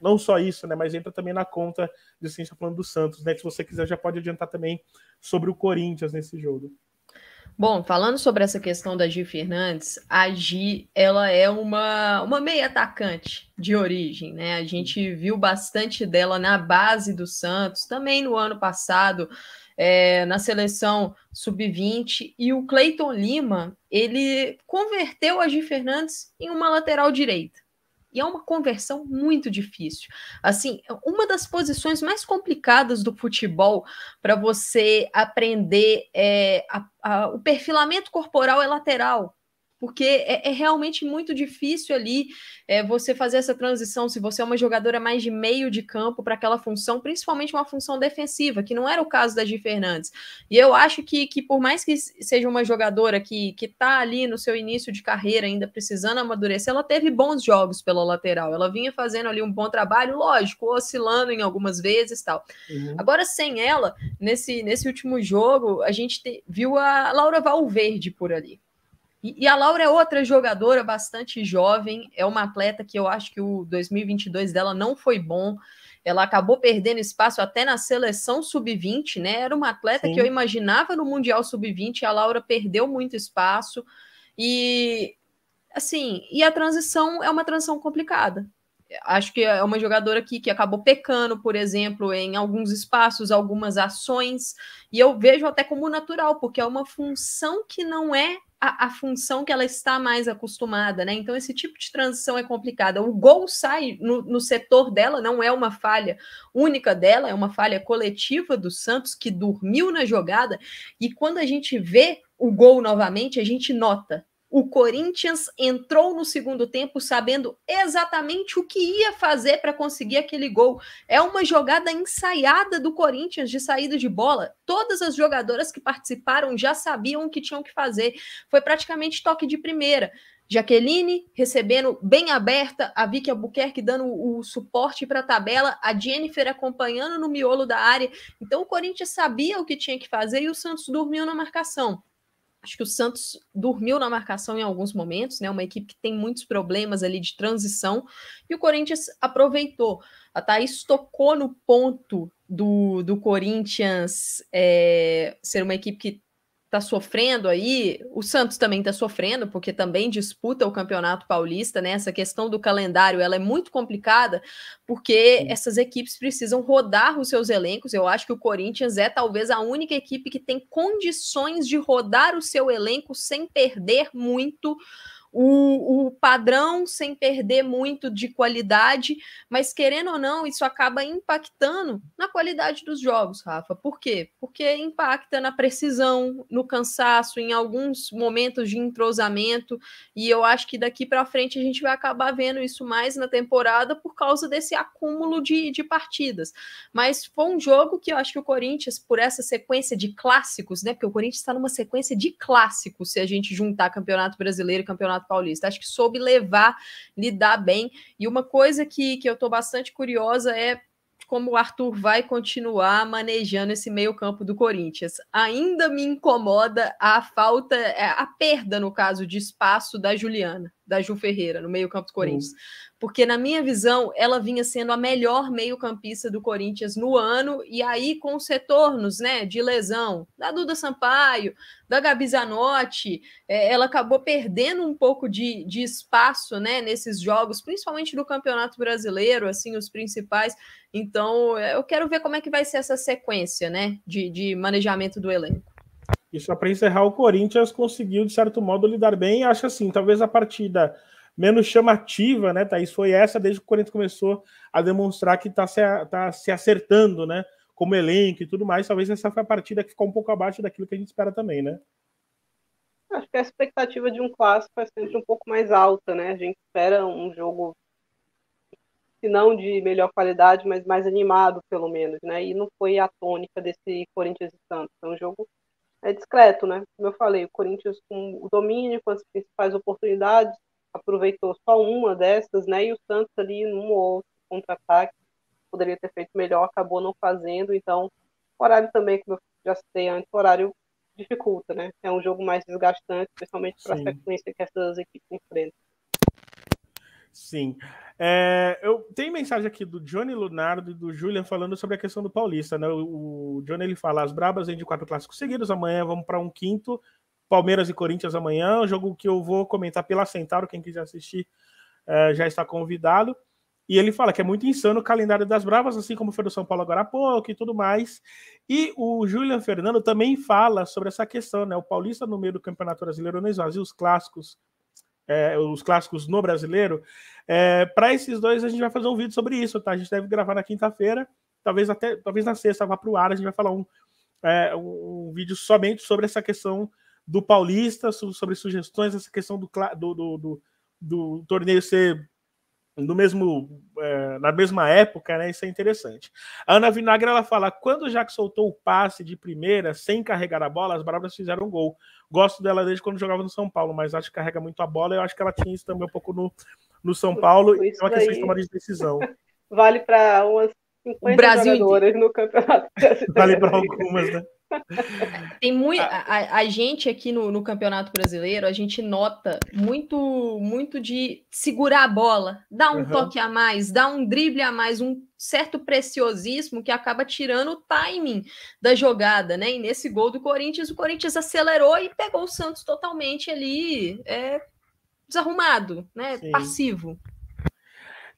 não só isso, né, mas entra também na conta de ciência falando do Santos, né? Se você quiser, já pode adiantar também sobre o Corinthians nesse jogo. Bom, falando sobre essa questão da Gi Fernandes, a Gi, ela é uma, uma meia atacante de origem, né? A gente viu bastante dela na base do Santos, também no ano passado, é, na seleção sub-20, e o Cleiton Lima, ele converteu a Gi Fernandes em uma lateral direita. E é uma conversão muito difícil. Assim, uma das posições mais complicadas do futebol para você aprender é, a, a, o perfilamento corporal é lateral porque é, é, realmente muito difícil ali é, você fazer essa transição se você é uma jogadora mais de meio de campo para aquela função, principalmente uma função defensiva, que não era o caso da Gi Fernandes. E eu acho que, que por mais que seja uma jogadora que está ali no seu início de carreira, ainda precisando amadurecer, ela teve bons jogos pela lateral, ela vinha fazendo ali um bom trabalho, lógico, oscilando em algumas vezes tal. Uhum. Agora, sem ela, nesse, nesse último jogo, a gente te, viu a Laura Valverde por ali. E, e, a Laura é outra jogadora bastante jovem, é uma atleta que eu acho que o 2022 dela não foi bom. Ela acabou perdendo espaço até na seleção sub-20, né? Era uma atleta Sim. que eu imaginava no Mundial sub-20, a Laura perdeu muito espaço. E assim, e a transição é uma transição complicada. Acho que é uma jogadora que, que acabou pecando, por exemplo, em alguns espaços, algumas ações, e eu vejo até como natural, porque é uma função que não é a, a, função que ela está mais acostumada, né? Então, esse tipo de transição é complicada. O gol sai no, no, setor dela, não é uma falha única dela, é uma falha coletiva do Santos que dormiu na jogada. E quando a gente vê o gol novamente, a gente nota o Corinthians entrou no segundo tempo sabendo exatamente o que ia fazer para conseguir aquele gol. É uma jogada ensaiada do Corinthians de saída de bola. Todas as jogadoras que participaram já sabiam o que tinham que fazer. Foi praticamente toque de primeira. Jaqueline recebendo bem aberta, a Vicky Albuquerque dando o, o suporte para a tabela, a Jennifer acompanhando no miolo da área. Então o Corinthians sabia o que tinha que fazer e o Santos dormiu na marcação. Acho que o Santos dormiu na marcação em alguns momentos, né? Uma equipe que tem muitos problemas ali de transição, e o Corinthians aproveitou. A Thaís tocou no ponto do, do Corinthians é, ser uma equipe que está sofrendo aí, o Santos também está sofrendo, porque também disputa o Campeonato Paulista, né? Essa questão do calendário ela é muito complicada, porque essas equipes precisam rodar os seus elencos. Eu acho que o Corinthians é talvez a única equipe que tem condições de rodar o seu elenco sem perder muito o, o padrão sem perder muito de qualidade, mas querendo ou não, isso acaba impactando na qualidade dos jogos, Rafa. Por quê? Porque impacta na precisão, no cansaço, em alguns momentos de entrosamento, e eu acho que daqui para frente a gente vai acabar vendo isso mais na temporada por causa desse acúmulo de, de partidas. Mas foi um jogo que eu acho que o Corinthians, por essa sequência de clássicos, né? Porque o Corinthians está numa sequência de clássicos, se a gente juntar Campeonato Brasileiro e Campeonato Paulista. Acho que soube levar, lidar bem. E uma coisa que, que eu estou bastante curiosa é como o Arthur vai continuar manejando esse meio-campo do Corinthians. Ainda me incomoda a falta, é, a perda, no caso, de espaço da Juliana, da Ju Ferreira, no meio-campo do Corinthians. Uhum porque na minha visão ela vinha sendo a melhor meio-campista do Corinthians no ano, e aí com os retornos né, de lesão da Duda Sampaio, da Gabi Zanotti, é, ela acabou perdendo um pouco de, de espaço né, nesses jogos, principalmente no Campeonato Brasileiro, assim, os principais. Então, é, eu quero ver como é que vai ser essa sequência né, de, de manejamento do elenco. Isso para encerrar, o Corinthians conseguiu, de certo modo, lidar bem. Acho assim, talvez a partida menos chamativa, né, Thaís? Foi essa desde que o Corinthians começou a demonstrar que está se, tá se acertando, né? Como elenco e tudo mais. Talvez essa foi a partida que ficou um pouco abaixo daquilo que a gente espera também, né? Acho que a expectativa de um clássico é sempre um pouco mais alta, né? A gente espera um jogo, se não de melhor qualidade, mas mais animado, pelo menos, né? E não foi a tônica desse Corinthians e Santos. É um jogo é discreto, né? Como eu falei, o Corinthians com o domínio, com as principais oportunidades, aproveitou só uma dessas, né? E o Santos ali num ou outro contra-ataque poderia ter feito melhor, acabou não fazendo. Então, o horário também, como eu já citei antes, o horário dificulta, né? É um jogo mais desgastante, especialmente para a sequência que essas equipes enfrentam. Sim. É, eu tenho mensagem aqui do Johnny Lunardo e do Julian falando sobre a questão do Paulista, né? O, o Johnny ele fala: as Brabas vêm de quatro clássicos seguidos, amanhã vamos para um quinto. Palmeiras e Corinthians amanhã, um jogo que eu vou comentar pela Centauro, quem quiser assistir é, já está convidado. E ele fala que é muito insano o calendário das Bravas, assim como foi do São Paulo agora há pouco e tudo mais. E o Julian Fernando também fala sobre essa questão, né? O Paulista no meio do Campeonato Brasileiro não esvazia os clássicos, é, os clássicos no brasileiro. É, Para esses dois, a gente vai fazer um vídeo sobre isso, tá? A gente deve gravar na quinta-feira, talvez até talvez na sexta vá para o ar, a gente vai falar um, é, um, vídeo somente sobre essa questão do Paulista, sobre sugestões, essa questão do, do, do, do torneio ser no mesmo, é, na mesma época, né? Isso é interessante. A Ana Vinagre ela fala: quando o Jack soltou o passe de primeira, sem carregar a bola, as Bravas fizeram um gol. Gosto dela desde quando jogava no São Paulo, mas acho que carrega muito a bola. Eu acho que ela tinha isso também um pouco no, no São Paulo. e é uma questão de tomada de decisão. *laughs* Vale para umas 50 Brasil jogadoras no campeonato. *laughs* Vale para algumas, né? *laughs* Tem muito. A, a, gente aqui no, no, Campeonato Brasileiro, a gente nota muito, muito de segurar a bola, dar um uhum. toque a mais, dar um drible a mais, um certo preciosismo que acaba tirando o timing da jogada, né? E nesse gol do Corinthians, o Corinthians acelerou e pegou o Santos totalmente ali é, desarrumado, né? Sim. Passivo.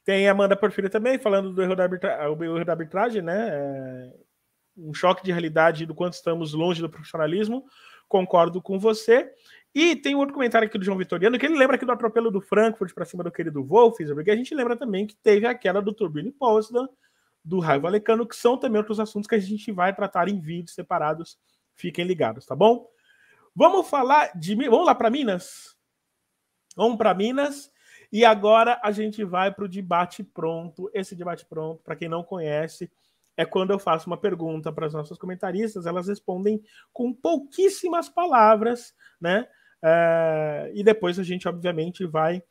Tem a Amanda Porfírio também, falando do erro da, arbitra... erro da arbitragem, né? É um choque de realidade do quanto estamos longe do profissionalismo. Concordo com você. E tem outro comentário aqui do João Vitoriano, que ele lembra aqui do atropelo do Frankfurt para cima do querido Wolfsburg, porque a gente lembra também que teve aquela do Turbine Poznan, do Raio Valecano, que são também outros assuntos que a gente vai tratar em vídeos separados. Fiquem ligados, tá bom? Vamos falar de. Vamos lá para Minas? Vamos para Minas. E agora a gente vai para o debate pronto. Esse debate pronto, para quem não conhece, é quando eu faço uma pergunta para as nossas comentaristas, elas respondem com pouquíssimas palavras, né? É, e depois a gente, obviamente, vai,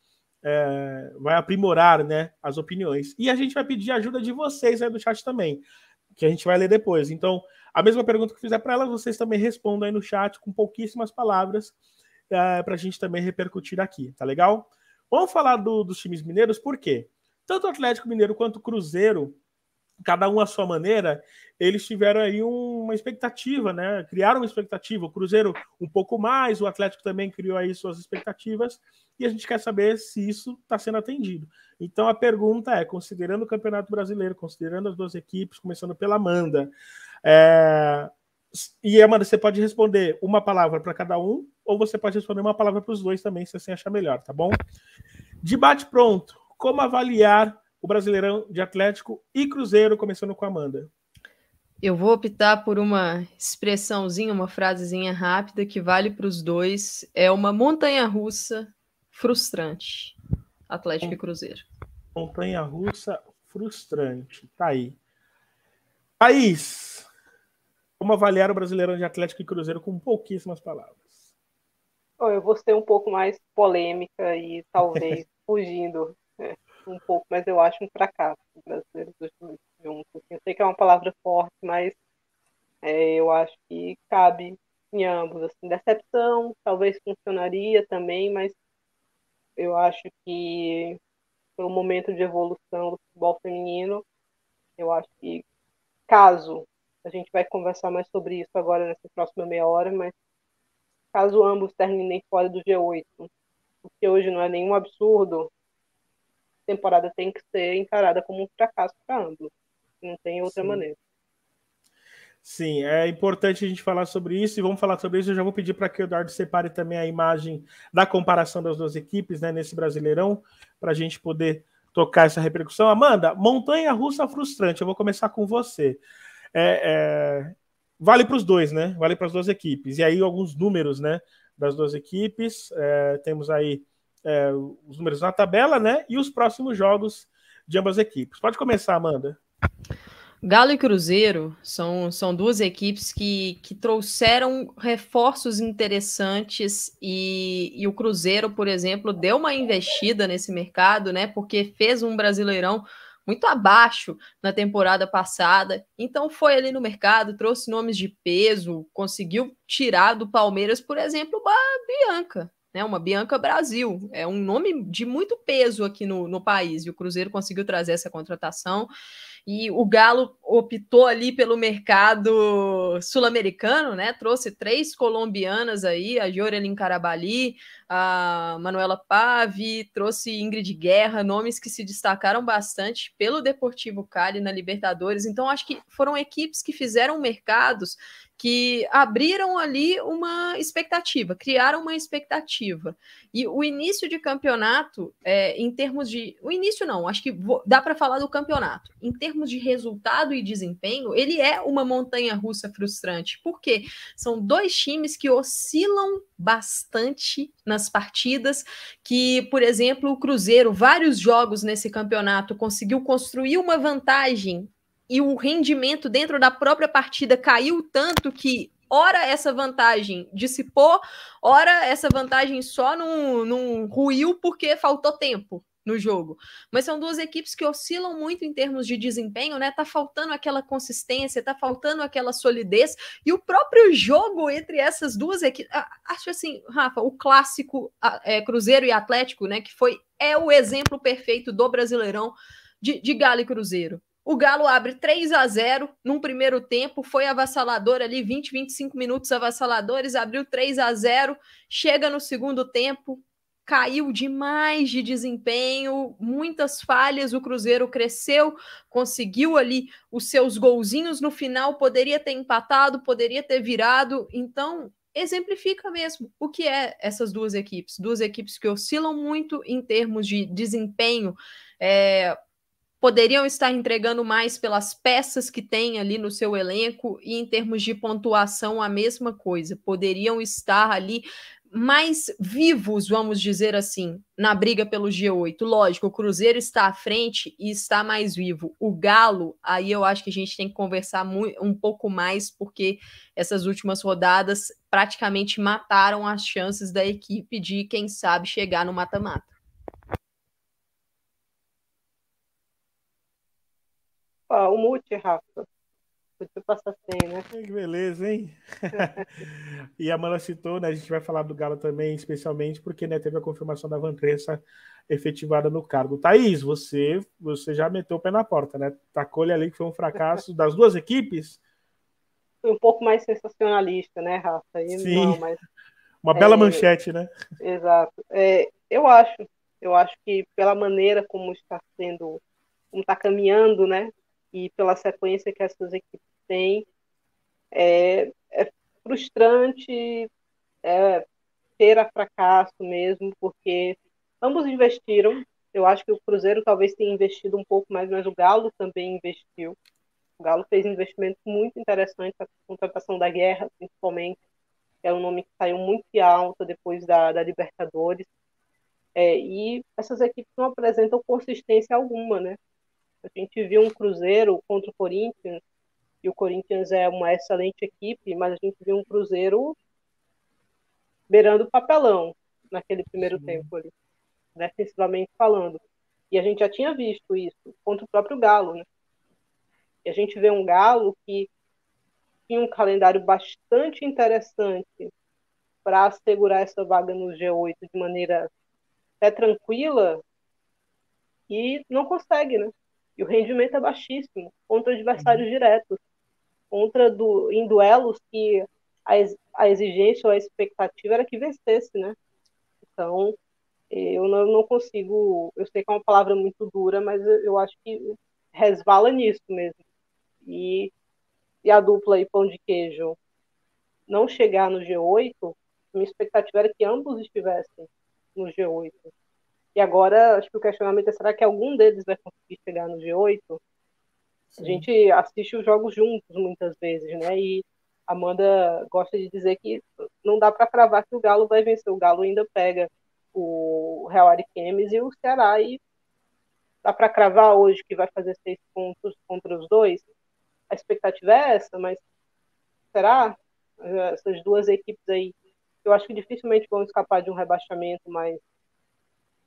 é, vai aprimorar né, as opiniões. E a gente vai pedir ajuda de vocês aí do chat também, que a gente vai ler depois. Então, a mesma pergunta que fizer para elas, vocês também respondam aí no chat com pouquíssimas palavras é, para a gente também repercutir aqui, tá legal? Vamos falar do, dos times mineiros, por quê? Tanto o Atlético Mineiro quanto o Cruzeiro cada um à sua maneira, eles tiveram aí uma expectativa, né? Criaram uma expectativa. O Cruzeiro um pouco mais, o Atlético também criou aí suas expectativas, e a gente quer saber se isso está sendo atendido. Então a pergunta é: considerando o Campeonato Brasileiro, considerando as duas equipes, começando pela Amanda, é... e Amanda, você pode responder uma palavra para cada um, ou você pode responder uma palavra para os dois também, se assim achar melhor, tá bom? Debate pronto. Como avaliar o Brasileirão de Atlético e Cruzeiro, começando com a Amanda? Eu vou optar por uma expressãozinha, uma frasezinha rápida que vale para os dois. É uma montanha russa frustrante. Atlético e Cruzeiro. Montanha russa frustrante. Tá aí. Thaís, como avaliar o Brasileirão de Atlético e Cruzeiro com pouquíssimas palavras? Eu vou ser um pouco mais polêmica e talvez *laughs* fugindo é, um pouco, mas eu acho um fracasso o brasileiro dos dois juntos. Eu sei que é uma palavra forte, mas é, eu acho que cabe em ambos. Assim, decepção talvez funcionaria também, mas eu acho que pelo momento de evolução do futebol feminino, eu acho que caso a gente vai conversar mais sobre isso agora nessa próxima meia hora, mas caso ambos terminem fora do G8, o que hoje não é nenhum absurdo, a temporada tem que ser encarada como um fracasso para ambos. Não tem outra Sim. maneira. Sim, é importante a gente falar sobre isso e vamos falar sobre isso. Eu já vou pedir para que o Eduardo separe também a imagem da comparação das duas equipes né, nesse Brasileirão, para a gente poder tocar essa repercussão. Amanda, montanha russa frustrante. Eu vou começar com você. É, é, vale para os dois, né? Vale para as duas equipes. E aí, alguns números, né? Das duas equipes. É, temos aí é, os números na tabela, né? E os próximos jogos de ambas as equipes. Pode começar, Amanda. Galo e Cruzeiro são, são duas equipes que, que trouxeram reforços interessantes e, e o Cruzeiro, por exemplo, deu uma investida nesse mercado, né? Porque fez um brasileirão muito abaixo na temporada passada. Então foi ali no mercado, trouxe nomes de peso, conseguiu tirar do Palmeiras, por exemplo, a Bianca, né? Uma Bianca Brasil. É um nome de muito peso aqui no, no país. E o Cruzeiro conseguiu trazer essa contratação. E o Galo optou ali pelo mercado sul-americano, né? Trouxe três colombianas aí, a Jorelin Carabali, a Manuela Pave, trouxe Ingrid Guerra, nomes que se destacaram bastante pelo Deportivo Cali na Libertadores. Então, acho que foram equipes que fizeram mercados que abriram ali uma expectativa, criaram uma expectativa. E o início de campeonato, é, em termos de. O início não, acho que vou, dá para falar do campeonato. Em termos de resultado e desempenho, ele é uma montanha russa frustrante, porque são dois times que oscilam bastante partidas, que, por exemplo, o Cruzeiro, vários jogos nesse campeonato, conseguiu construir uma vantagem e o rendimento dentro da própria partida caiu tanto que ora essa vantagem dissipou, ora essa vantagem só não ruiu porque faltou tempo no jogo. Mas são duas equipes que oscilam muito em termos de desempenho, né? Tá faltando aquela consistência, tá faltando aquela solidez e o próprio jogo entre essas duas equipes, acho assim, Rafa, o clássico é, Cruzeiro e Atlético, né? Que foi é o exemplo perfeito do Brasileirão de, de Galo e Cruzeiro. O Galo abre 3 a 0 num primeiro tempo, foi avassalador ali, 20, 25 minutos avassaladores, abriu 3 a 0 chega no segundo tempo, caiu demais de desempenho, muitas falhas, o Cruzeiro cresceu, conseguiu ali os seus golzinhos no final, poderia ter empatado, poderia ter virado, então exemplifica mesmo o que é essas duas equipes, duas equipes que oscilam muito em termos de desempenho, é, poderiam estar entregando mais pelas peças que tem ali no seu elenco e em termos de pontuação a mesma coisa, poderiam estar ali mais vivos, vamos dizer assim, na briga pelo G8. Lógico, o Cruzeiro está à frente e está mais vivo. O Galo, aí eu acho que a gente tem que conversar um pouco mais, porque essas últimas rodadas praticamente mataram as chances da equipe de, quem sabe, chegar no mata-mata. Ó, o mute, Rafa. Podia passar sem, né? Que beleza, hein? *laughs* e a Mana citou, né? A gente vai falar do Galo também, especialmente porque né, teve a confirmação da Vantressa efetivada no cargo. Thaís, você, você já meteu o pé na porta, né? Tacou-lhe ali que foi um fracasso das duas equipes. Foi um pouco mais sensacionalista, né, Rafa? E Sim. Não, mas, Uma bela é, manchete, né? Exato. É, eu acho, eu acho que pela maneira como está sendo, como está caminhando, né? E pela sequência que essas equipes têm, é, é frustrante, é, a fracasso mesmo, porque ambos investiram. Eu acho que o Cruzeiro talvez tenha investido um pouco mais, mas o Galo também investiu. O Galo fez investimentos muito interessantes, a contratação da Guerra, principalmente, é um nome que saiu muito alta depois da, da Libertadores. É, e essas equipes não apresentam consistência alguma, né? A gente viu um Cruzeiro contra o Corinthians, e o Corinthians é uma excelente equipe, mas a gente viu um Cruzeiro beirando o papelão naquele primeiro Sim. tempo ali, defensivamente falando. E a gente já tinha visto isso contra o próprio Galo, né? E a gente vê um Galo que tinha um calendário bastante interessante para assegurar essa vaga no G8 de maneira até tranquila e não consegue, né? E o rendimento é baixíssimo contra adversários uhum. diretos, contra do, em duelos que a, a exigência ou a expectativa era que vencesse, né? Então, eu não, não, consigo, eu sei que é uma palavra muito dura, mas eu acho que resvala nisso mesmo. E, e a dupla aí, pão de queijo, não chegar no G8, minha expectativa era que ambos estivessem no G8. E agora, acho que o questionamento é: será que algum deles vai conseguir chegar no G8? Sim. A gente assiste os jogos juntos muitas vezes, né? E Amanda gosta de dizer que não dá para cravar que o Galo vai vencer. O Galo ainda pega o Real Ariquemes e o Ceará e dá para cravar hoje que vai fazer seis pontos contra os dois. A expectativa é essa, mas será? Essas duas equipes aí, eu acho que dificilmente vão escapar de um rebaixamento, mas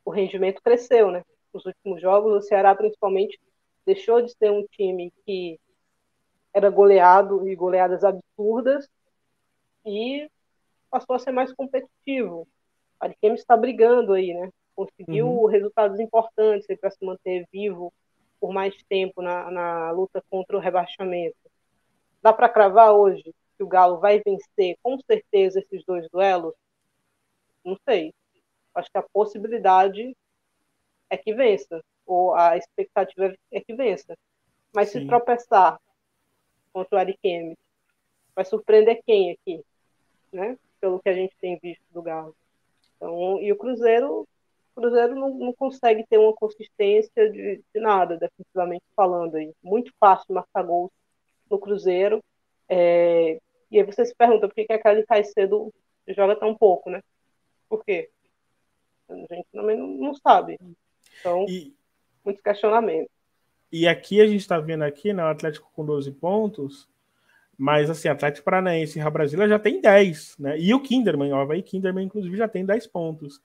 o rendimento cresceu, né? Nos últimos jogos, o Ceará principalmente deixou de ser um time que era goleado e goleadas absurdas e passou a ser mais competitivo. A Ariquemes está brigando aí, né? Conseguiu uhum. resultados importantes para se manter vivo por mais tempo na, na luta contra o rebaixamento. Dá para cravar hoje que o Galo vai vencer com certeza esses dois duelos? Não sei. Acho que a possibilidade é que vença, ou a expectativa é que vença. Mas Sim. se tropeçar contra o Ariquemes, vai surpreender quem aqui, né? Pelo que a gente tem visto do Galo. Então, e o Cruzeiro, o Cruzeiro não, não consegue ter uma consistência de, de, nada, definitivamente falando aí. Muito fácil marcar gols no Cruzeiro. É, e aí você se pergunta por que, que a Kelly Caicedo joga tão pouco, né? Por quê? A gente também não, não sabe. Então, e, muitos questionamentos. E aqui a gente está vendo aqui, né, o Atlético com 12 pontos, mas assim, Atlético Paranaense e Brasília já tem 10, né? E o Kinderman, o Havaí Kinderman, inclusive, já tem 10 pontos.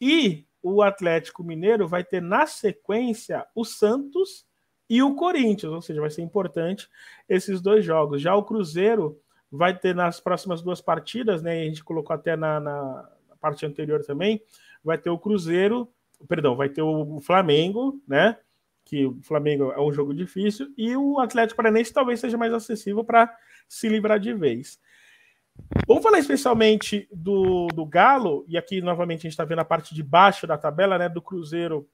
E o Atlético Mineiro vai ter na sequência o Santos e o Corinthians, ou seja, vai ser importante esses dois jogos. Já o Cruzeiro vai ter nas próximas duas partidas, né? A gente colocou até na, na parte anterior também, vai ter o Cruzeiro, perdão, vai ter o Flamengo, né? Que o Flamengo é um jogo difícil, e o Atlético Paranaense talvez seja mais acessível para se livrar de vez. Vamos falar especialmente do, do Galo, e aqui novamente a gente está vendo a parte de baixo da tabela, né? Do Cruzeiro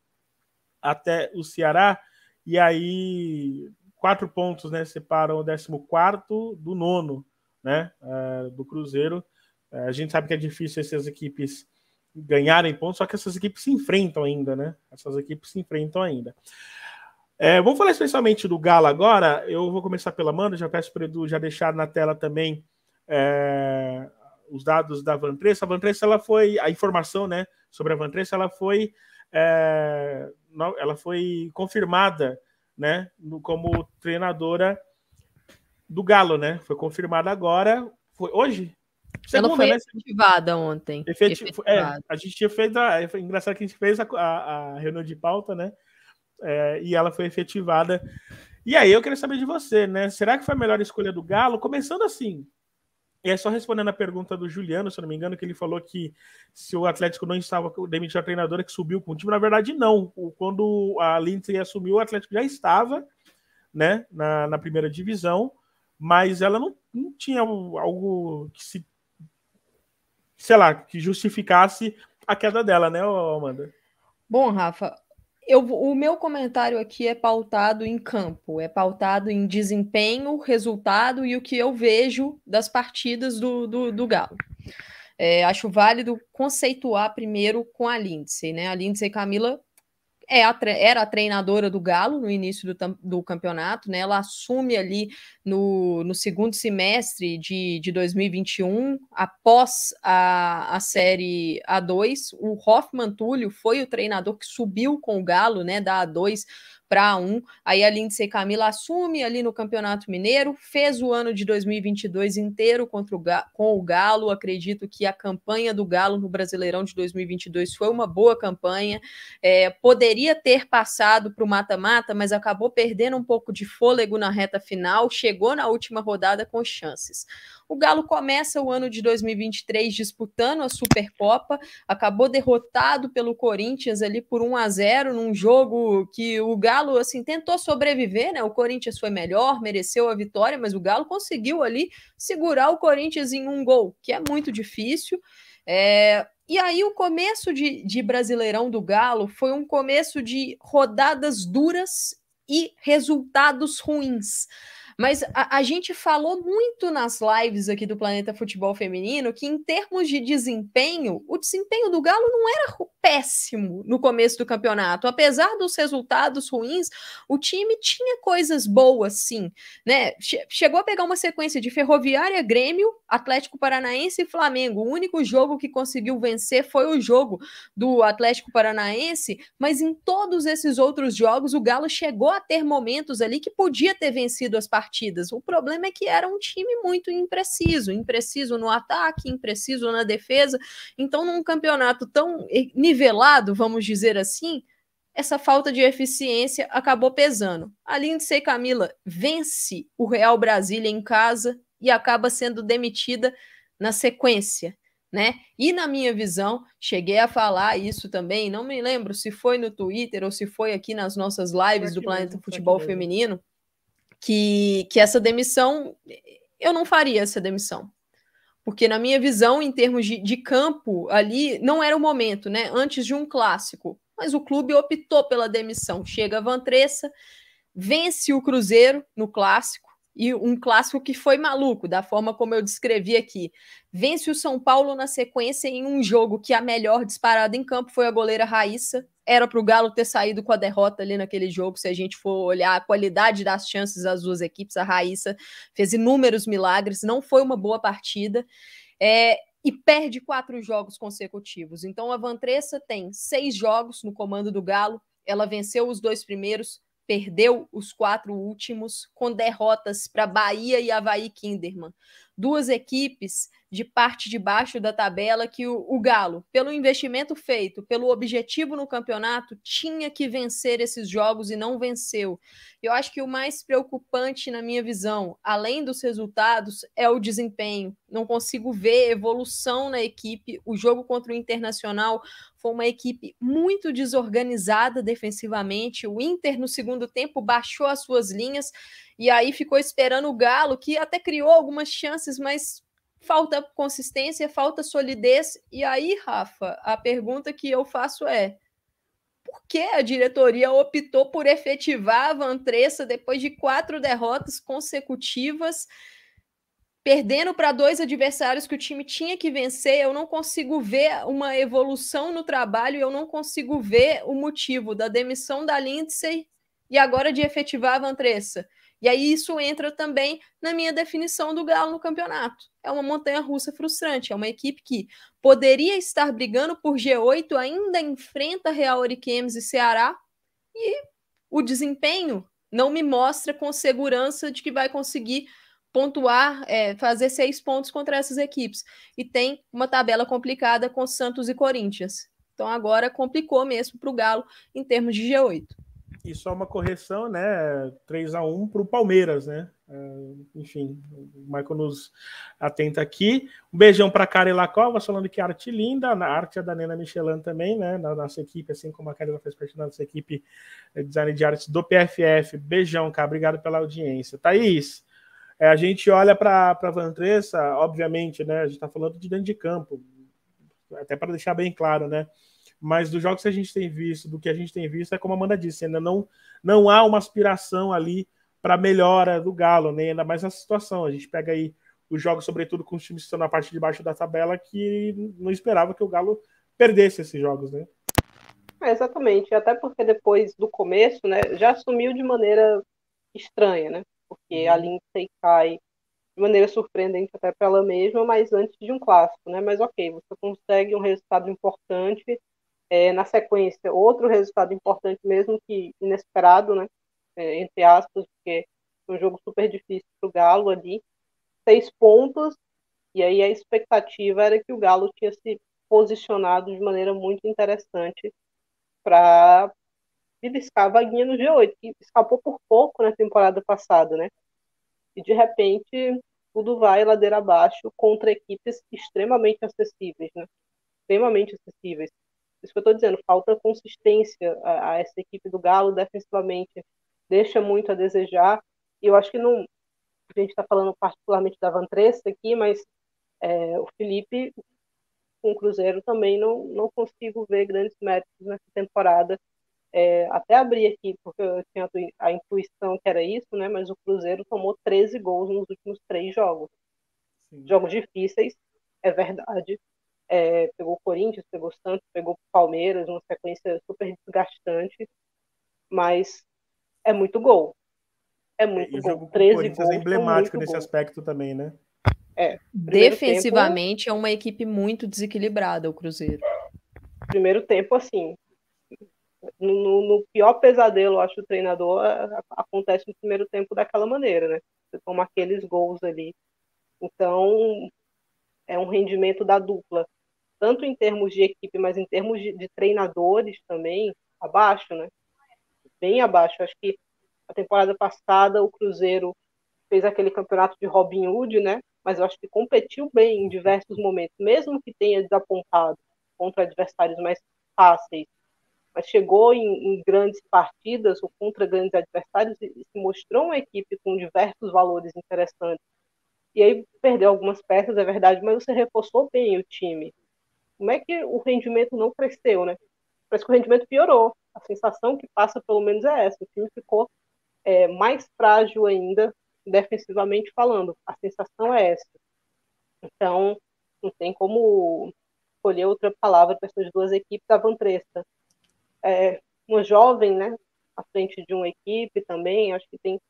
até o Ceará, e aí quatro pontos, né? Separam o 14 do nono, né? É, do Cruzeiro. É, a gente sabe que é difícil essas equipes ganharem pontos, só que essas equipes se enfrentam ainda, né? Essas equipes se enfrentam ainda. É, vamos falar especialmente do Galo agora. Eu vou começar pela Amanda, já peço para o Edu já deixar na tela também é, os dados da Vantressa. A Vantressa, ela foi, a informação né, sobre a Vantressa, ela foi, é, ela foi confirmada né, como treinadora do Galo, né? Foi confirmada agora. Foi hoje? Segunda, Ela foi né? efetivada ontem. Efeti efetivada. É, a gente tinha feito. A, foi engraçado que a gente fez a, a, a reunião de pauta, né? É, e ela foi efetivada. E aí eu queria saber de você, né? Será que foi a melhor escolha do Galo? Começando assim. E é só respondendo a pergunta do Juliano, se eu não me engano, que ele falou que se o Atlético não estava demitindo a treinadora que subiu com o time, na verdade, não. Quando a Lindsay assumiu, o Atlético já estava né, na, na primeira divisão, mas ela não, não tinha algo que se sei lá, que justificasse a queda dela, né, Amanda? Bom, Rafa, eu, o meu comentário aqui é pautado em campo, é pautado em desempenho, resultado e o que eu vejo das partidas do, do, do Galo. é, acho válido conceituar primeiro com a Lindsay, né? A Lindsay Camila é a, era a treinadora do Galo no início do, do campeonato, né? Ela assume ali no, no segundo semestre de, de 2021, após a, a série A2. O Hoffman Túlio foi o treinador que subiu com o Galo, né? Da A2 para um. Aí a Lindsay Camila assume ali no Campeonato Mineiro, fez o ano de 2022 inteiro contra o com o Galo. Acredito que a campanha do Galo no Brasileirão de 2022 foi uma boa campanha. É, poderia ter passado para o mata-mata, mas acabou perdendo um pouco de fôlego na reta final. Chegou na última rodada com chances. O Galo começa o ano de 2023 disputando a Supercopa, acabou derrotado pelo Corinthians ali por 1 a 0 num jogo que o Galo assim tentou sobreviver, né? O Corinthians foi melhor, mereceu a vitória, mas o Galo conseguiu ali segurar o Corinthians em um gol, que é muito difícil. É, e aí, o começo de, de, Brasileirão do Galo foi um começo de rodadas duras e resultados ruins. Mas a, a, gente falou muito nas lives aqui do Planeta Futebol Feminino que, em termos de desempenho, o desempenho do Galo não era péssimo no começo do campeonato. Apesar dos resultados ruins, o time tinha coisas boas, sim. Né? Chegou a pegar uma sequência de Ferroviária, Grêmio, Atlético Paranaense e Flamengo. O único jogo que conseguiu vencer foi o jogo do Atlético Paranaense, mas em todos esses outros jogos, o Galo chegou a ter momentos ali que podia ter vencido as partidas partidas. O problema é que era um time muito impreciso, impreciso no ataque, impreciso na defesa. Então, num campeonato tão nivelado, vamos dizer assim, essa falta de eficiência acabou pesando. A Lindsay Camila vence o Real Brasília em casa e acaba sendo demitida na sequência. Né? E na minha visão, cheguei a falar isso também, não me lembro se foi no Twitter ou se foi aqui nas nossas lives do Planeta Futebol Feminino, que, que essa demissão, eu não faria essa demissão. Porque, na minha visão, em termos de, de campo, ali não era o momento, né? Antes de um clássico. Mas o clube optou pela demissão. Chega a Vantressa, vence o Cruzeiro no clássico, e um clássico que foi maluco, da forma como eu descrevi aqui. Vence o São Paulo na sequência em um jogo que a melhor disparada em campo foi a goleira Raíssa, era para o Galo ter saído com a derrota ali naquele jogo, se a gente for olhar a qualidade das chances das duas equipes. A Raíssa fez inúmeros milagres, não foi uma boa partida. É, e perde quatro jogos consecutivos. Então a Vantressa tem seis jogos no comando do Galo. Ela venceu os dois primeiros, perdeu os quatro últimos, com derrotas para Bahia e Havaí Kinderman. Duas equipes de parte de baixo da tabela que o, o, Galo, pelo investimento feito, pelo objetivo no campeonato, tinha que vencer esses jogos e não venceu. Eu acho que o mais preocupante, na minha visão, além dos resultados, é o desempenho. Não consigo ver evolução na equipe. O jogo contra o Internacional foi uma equipe muito desorganizada defensivamente. O Inter, no segundo tempo, baixou as suas linhas e aí ficou esperando o Galo, que até criou algumas chances, mas falta consistência, falta solidez. E aí, Rafa, a pergunta que eu faço é: por que a diretoria optou por efetivar a Vantressa depois de quatro derrotas consecutivas, perdendo para dois adversários que o time tinha que vencer? Eu não consigo ver uma evolução no trabalho, eu não consigo ver o motivo da demissão da Lindsay e agora de efetivar a Vantressa. E aí isso entra também na minha definição do Galo no campeonato. É uma montanha russa frustrante, é uma equipe que poderia estar brigando por G8, ainda enfrenta Real Ariquemes e Ceará, e o desempenho não me mostra com segurança de que vai conseguir pontuar, é, fazer seis pontos contra essas equipes. E tem uma tabela complicada com Santos e Corinthians. Então agora complicou mesmo para o Galo em termos de G8 e só uma correção, né? 3 a 1 para o Palmeiras, né? Uh, enfim, o Michael nos atenta aqui. Um beijão para a Carila Covas, falando que arte linda, na arte é da Nena Michelin também, né? Na nossa equipe, assim como a Carila fez parte da nossa equipe de design de artes do PFF. Beijão, cara, obrigado pela audiência. Thaís, é, a gente olha para a Vantressa, obviamente, né? A gente está falando de dentro de campo, até para deixar bem claro, né? Mas dos jogos que a gente tem visto, do que a gente tem visto, é como a Amanda disse, ainda não, não há uma aspiração ali para melhora do Galo, nem né? ainda mais nessa situação. A gente pega aí os jogos, sobretudo com os times que estão na parte de baixo da tabela, que não esperava que o Galo perdesse esses jogos, né? É, exatamente, até porque depois do começo, né, já assumiu de maneira estranha, né? Porque uhum. a Lindsay cai de maneira surpreendente até para ela mesma, mas antes de um clássico, né? Mas ok, você consegue um resultado importante é, na sequência, outro resultado importante mesmo que inesperado, né? É, entre aspas, porque foi um jogo super difícil para o Galo ali, seis pontos e aí a expectativa era que o Galo tinha se posicionado de maneira muito interessante para beliscar a vaguinha no G8, que escapou por pouco na temporada passada, né? E de repente tudo vai ladeira abaixo contra equipes extremamente acessíveis, né? Extremamente acessíveis. Isso que eu estou dizendo, falta consistência a, a, essa equipe do Galo defensivamente, deixa muito a desejar. E eu acho que não. A gente está falando particularmente da Vantressa aqui, mas é, o Felipe com o Cruzeiro também não, não consigo ver grandes méritos nessa temporada. É, até abri aqui, porque eu tinha a intuição que era isso, né? Mas o Cruzeiro tomou 13 gols nos últimos três jogos. Sim. Jogos difíceis, é verdade. É, pegou o Corinthians, pegou o Santos, pegou o Palmeiras, uma sequência super desgastante, mas é muito gol. É muito e gol. 13 gols. É emblemático nesse gol. aspecto também, né? É, Defensivamente tempo, é uma equipe muito desequilibrada o Cruzeiro. Primeiro tempo, assim, no, no pior pesadelo, acho, o treinador acontece no primeiro tempo daquela maneira, né? Você toma aqueles gols ali. Então, é um rendimento da dupla, tanto em termos de equipe, mas em termos de, de treinadores também, abaixo, né? Bem abaixo. Acho que a temporada passada o Cruzeiro fez aquele campeonato de Robin Hood, né? mas eu acho que competiu bem em diversos momentos, mesmo que tenha desapontado contra adversários mais fáceis, mas chegou em, em grandes partidas ou contra grandes adversários e, e, se mostrou uma equipe com diversos valores interessantes. E aí perdeu algumas peças, é verdade, mas você reforçou bem o time. Como é que o rendimento não cresceu, né? Parece que o rendimento piorou. A sensação que passa, pelo menos, é essa. O time ficou é, mais frágil ainda defensivamente falando. A sensação é essa. Então, não tem como escolher outra palavra para essas duas equipes da Vantresta. É, uma jovem, né, à frente de uma equipe também, acho que tem.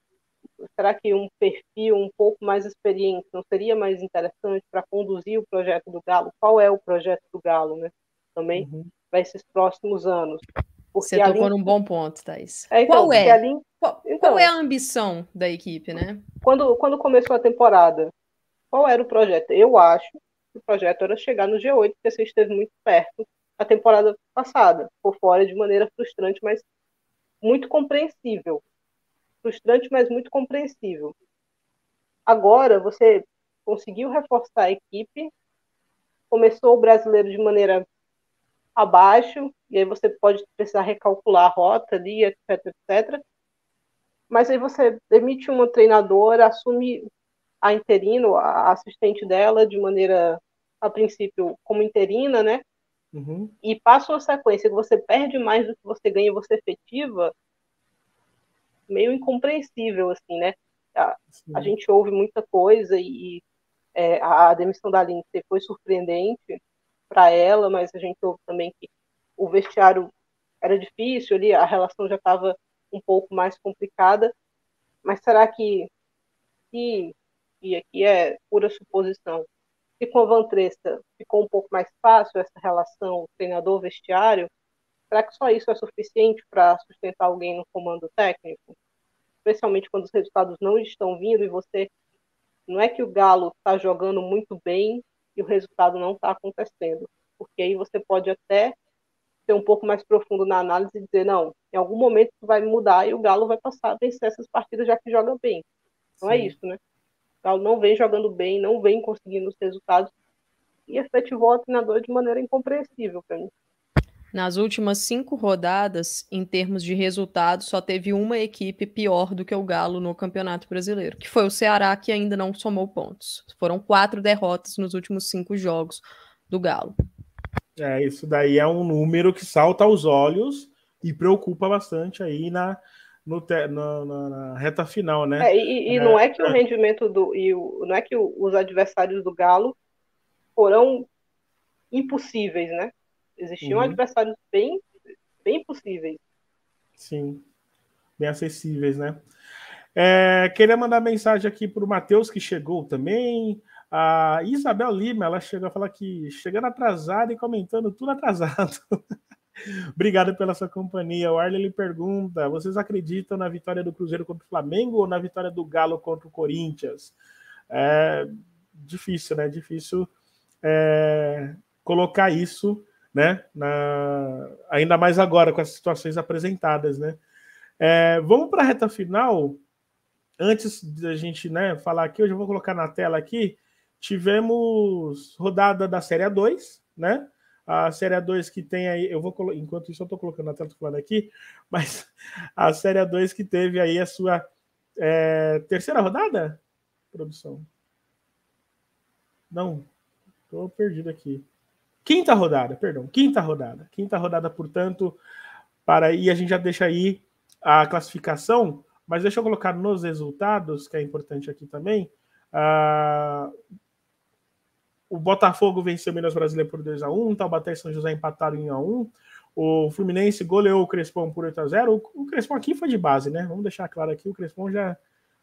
Será que um perfil um pouco mais experiente não seria mais interessante para conduzir o projeto do Galo? Qual é o projeto do Galo, né? Também uhum. para esses próximos anos. Porque Você tocou num bom ponto, Thais. É, então, Qual é? Lin... Qual, então, qual, é a ambição da equipe, né? Quando, quando começou a temporada, qual era o projeto? Eu acho que o projeto era chegar no G8, porque você esteve muito perto a temporada passada, por fora de maneira frustrante, mas muito compreensível. Frustrante, mas muito compreensível. Agora, você conseguiu reforçar a equipe, começou o brasileiro de maneira abaixo, e aí você pode precisar recalcular a rota ali, etc, etc. Mas aí você demite uma treinadora, assume a interino, a assistente dela, de maneira, a princípio, como interina, né? Uhum. E passa uma sequência que você perde mais do que você ganha, você efetiva, meio incompreensível, assim, né? A, a gente ouve muita coisa e é, a demissão da Lindsay foi surpreendente, para ela, mas a gente ouve também que o vestiário era difícil ali, a relação já estava um pouco mais complicada. Mas será que, e, e aqui é pura suposição, se com a Vantresta ficou um pouco mais fácil essa relação treinador-vestiário, será que só isso é suficiente para sustentar alguém no comando técnico? Especialmente quando os resultados não estão vindo e você. Não é que o Galo está jogando muito bem e o resultado não está acontecendo. Porque aí você pode até ser um pouco mais profundo na análise e dizer, não, em algum momento vai mudar e o Galo vai passar a vencer essas partidas já que joga bem. Não é Sim. é isso, né? O Galo não vem jogando bem, não vem conseguindo os resultados e efetivou o treinador de maneira incompreensível para mim. Nas últimas cinco rodadas, em termos de resultados, só teve uma equipe pior do que o Galo no Campeonato Brasileiro, que foi o Ceará, que ainda não somou pontos. Foram quatro derrotas nos últimos cinco jogos do Galo. É, isso daí é um número que salta aos olhos e preocupa bastante aí na, no, no, na reta final, né? É, e, e é, não é que o rendimento do. E o, não é que o, os adversários do Galo foram impossíveis, né? Existiam uhum. adversários bem, bem possíveis. Sim, bem acessíveis, né? É, queria mandar mensagem aqui para o Matheus, que chegou também. A Isabel Lima, ela chegou a falar que chegando atrasada e comentando tudo atrasado. *laughs* Obrigado pela sua companhia. O Arley lhe pergunta: vocês acreditam na vitória do Cruzeiro contra o Flamengo ou na vitória do Galo contra o Corinthians? É difícil, né? Difícil é, colocar isso, né? Na, ainda mais agora com as situações apresentadas, né? É, vamos para a reta final. Antes da gente né, falar aqui, eu já vou colocar na tela aqui. Tivemos rodada da Série A2, né? A Série A2 que tem aí, eu vou enquanto isso eu estou colocando na tela, falando aqui, *laughs* mas a Série A2 que teve aí a sua é, terceira rodada, produção. Não, estou perdido aqui. Quinta rodada, perdão, quinta rodada. Quinta rodada, portanto, para aí a gente já deixa aí a classificação, mas deixa eu colocar nos resultados, que é importante aqui também. Uh, o Botafogo venceu o Minas Brasileiro por 2x1, Taubaté e São José empataram em 1x1. O Fluminense goleou o Crespão por 8x0. O Crespão aqui foi de base, né? Vamos deixar claro aqui, o Crespão já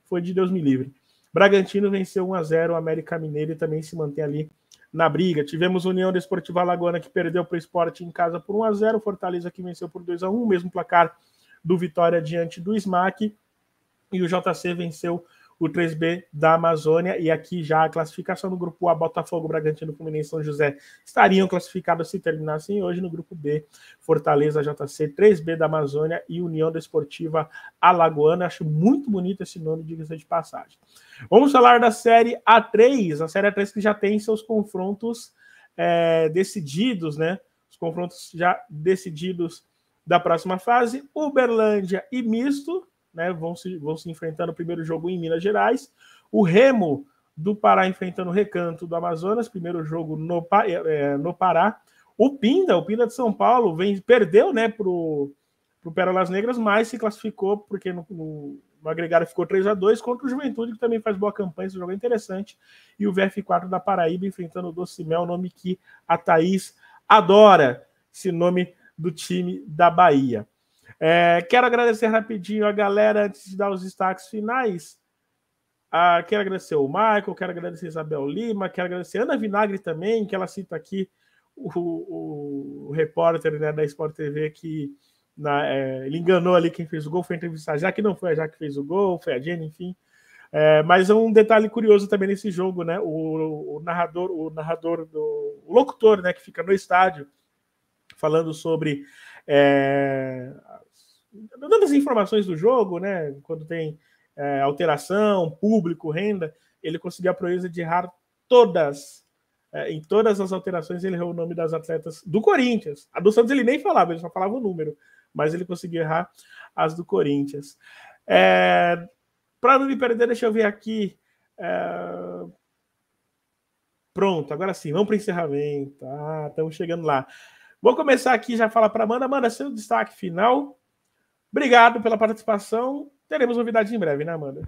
foi de Deus me livre. Bragantino venceu 1x0 o América Mineiro e também se mantém ali na briga. Tivemos União Desportiva Alagoana que perdeu para o esporte em casa por 1x0. Fortaleza que venceu por 2x1, mesmo placar do Vitória diante do SMAC. E o JC venceu o 3B da Amazônia, e aqui já a classificação do grupo A, Botafogo, Bragantino, Fluminense e São José estariam classificados se terminassem hoje no grupo B, Fortaleza, JC, 3B da Amazônia e União Desportiva Alagoana. Acho muito bonito esse nome, diga-se de passagem. Vamos falar da Série A3, a Série A3 que já tem seus confrontos é, decididos, né? Os confrontos já decididos da próxima fase, Uberlândia e Misto, né, vão, se, vão se enfrentar no primeiro jogo em Minas Gerais. O Remo do Pará enfrentando o Recanto do Amazonas, primeiro jogo no, é, no Pará. O Pinda, o Pinda de São Paulo, vem, perdeu né, para o Pérolas Negras, mas se classificou porque no, no, no agregado ficou 3 a 2 contra o Juventude, que também faz boa campanha, esse jogo é interessante. E o VF4 da Paraíba enfrentando o Docimel, nome que a Thaís adora, esse nome do time da Bahia. É, quero agradecer rapidinho a galera antes de dar os destaques finais. Ah, quero agradecer o Michael, quero agradecer a Isabel Lima, quero agradecer a Ana Vinagre também, que ela cita aqui o, o, o repórter né, da Sport TV que na, é, ele enganou ali quem fez o gol, foi entrevistar já que não foi a já que fez o gol, foi a Jenny, enfim. É, mas um detalhe curioso também nesse jogo, né? O, o narrador, o narrador do o locutor, né, que fica no estádio, falando sobre é, dando as informações do jogo, né? Quando tem é, alteração, público, renda, ele conseguiu a proeza de errar todas. É, em todas as alterações, ele errou o nome das atletas do Corinthians. A do Santos ele nem falava, ele só falava o número, mas ele conseguiu errar as do Corinthians. É, Para não me perder, deixa eu ver aqui. É... Pronto, agora sim, vamos para o encerramento. Ah, estamos chegando lá. Vou começar aqui já falar para Amanda. Amanda, seu destaque final. Obrigado pela participação. Teremos novidades em breve, né, Amanda?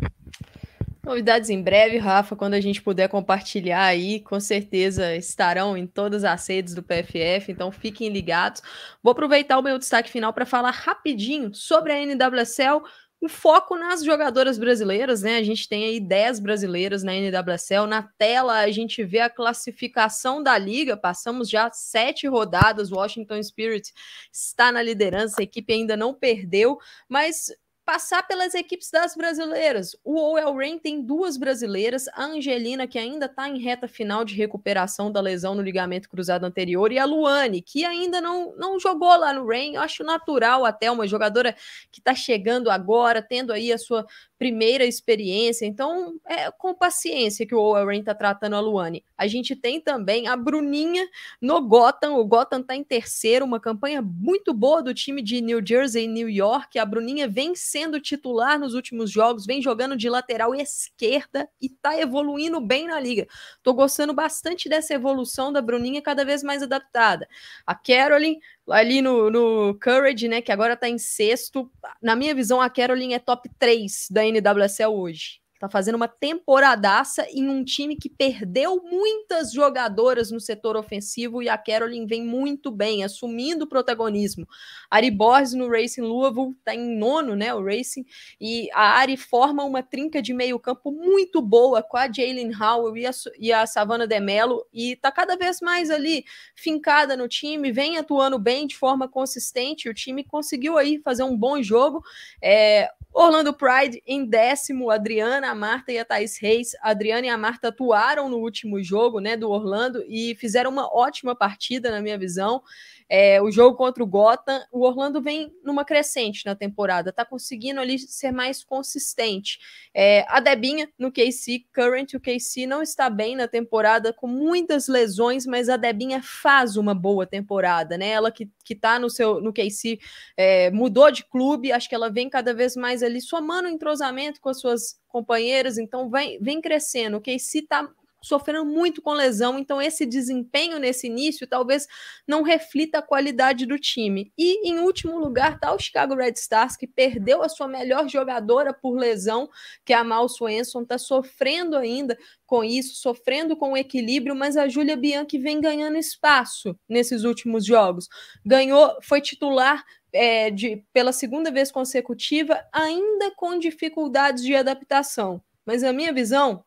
Novidades em breve, Rafa, quando a gente puder compartilhar aí, com certeza estarão em todas as redes do PFF, então fiquem ligados. Vou aproveitar o meu destaque final para falar rapidinho sobre a NWSL, o foco nas jogadoras brasileiras, né? A gente tem aí 10 brasileiras na NWSL. Na tela a gente vê a classificação da liga. Passamos já sete rodadas. Washington Spirit está na liderança, a equipe ainda não perdeu, mas passar pelas equipes das brasileiras. O OL Rain tem duas brasileiras, a Angelina, que ainda está em reta final de recuperação da lesão no ligamento cruzado anterior, e a Luane, que ainda não, não jogou lá no Rain. Eu acho natural até uma jogadora que está chegando agora, tendo aí a sua primeira experiência. Então, é com paciência que o Owen está tratando a Luane. A gente tem também a Bruninha no Gotham. O Gotham está em terceiro, uma campanha muito boa do time de New Jersey e New York. A Bruninha vem sendo titular nos últimos jogos, vem jogando de lateral esquerda e está evoluindo bem na liga. Tô gostando bastante dessa evolução da Bruninha, cada vez mais adaptada. A Caroline ali no, no Courage, né, que agora está em sexto. Na minha visão, a Caroline é top 3 da NWSL hoje. Tá fazendo uma temporadaça em um time que perdeu muitas jogadoras no setor ofensivo e a Caroline vem muito bem, assumindo o protagonismo. Ari Borges no Racing Louisville tá em nono, né, o Racing, e a Ari forma uma trinca de meio campo muito boa com a Jalen Howell e a, e a Savannah Demelo e tá cada vez mais ali fincada no time, vem atuando bem de forma consistente, o time conseguiu aí fazer um bom jogo. É, Orlando Pride em décimo, Adriana, a Marta e a Thaís Reis. A Adriana e a Marta atuaram no último jogo né, do Orlando e fizeram uma ótima partida, na minha visão. É, o jogo contra o Gotham, o Orlando vem numa crescente na temporada, tá conseguindo ali ser mais consistente. É, a Debinha no KC, Current, o KC não está bem na temporada, com muitas lesões, mas a Debinha faz uma boa temporada, né? Ela que, que tá no seu no KC é, mudou de clube, acho que ela vem cada vez mais ali somando entrosamento com as suas companheiras, então vem, vem crescendo. O KC tá sofrendo muito com lesão, então esse desempenho nesse início talvez não reflita a qualidade do time. E em último lugar está o Chicago Red Stars, que perdeu a sua melhor jogadora por lesão, que é a Mal Swenson, está sofrendo ainda com isso, sofrendo com o equilíbrio, mas a Júlia Bianchi vem ganhando espaço nesses últimos jogos. Ganhou, foi titular é, de, pela segunda vez consecutiva, ainda com dificuldades de adaptação. Mas a minha visão,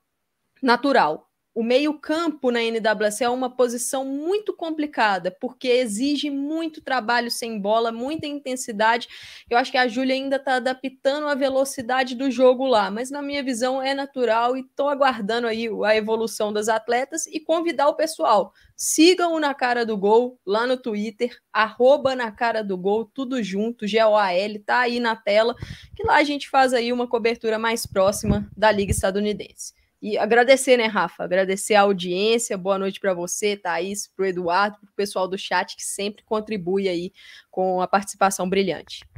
natural o meio-campo na NWC é uma posição muito complicada, porque exige muito trabalho sem bola, muita intensidade. Eu acho que a Júlia ainda está adaptando a velocidade do jogo lá, mas na minha visão é natural e estou aguardando aí a evolução das atletas e convidar o pessoal. Sigam o Na Cara do Gol lá no Twitter, arroba Na Cara do Gol, tudo junto, G-O-A-L, tá aí na tela, que lá a gente faz aí uma cobertura mais próxima da Liga Estadunidense. E agradecer, né, Rafa? Agradecer a audiência. Boa noite para você, Thaís, para o Eduardo, para o pessoal do chat que sempre contribui aí com a participação brilhante.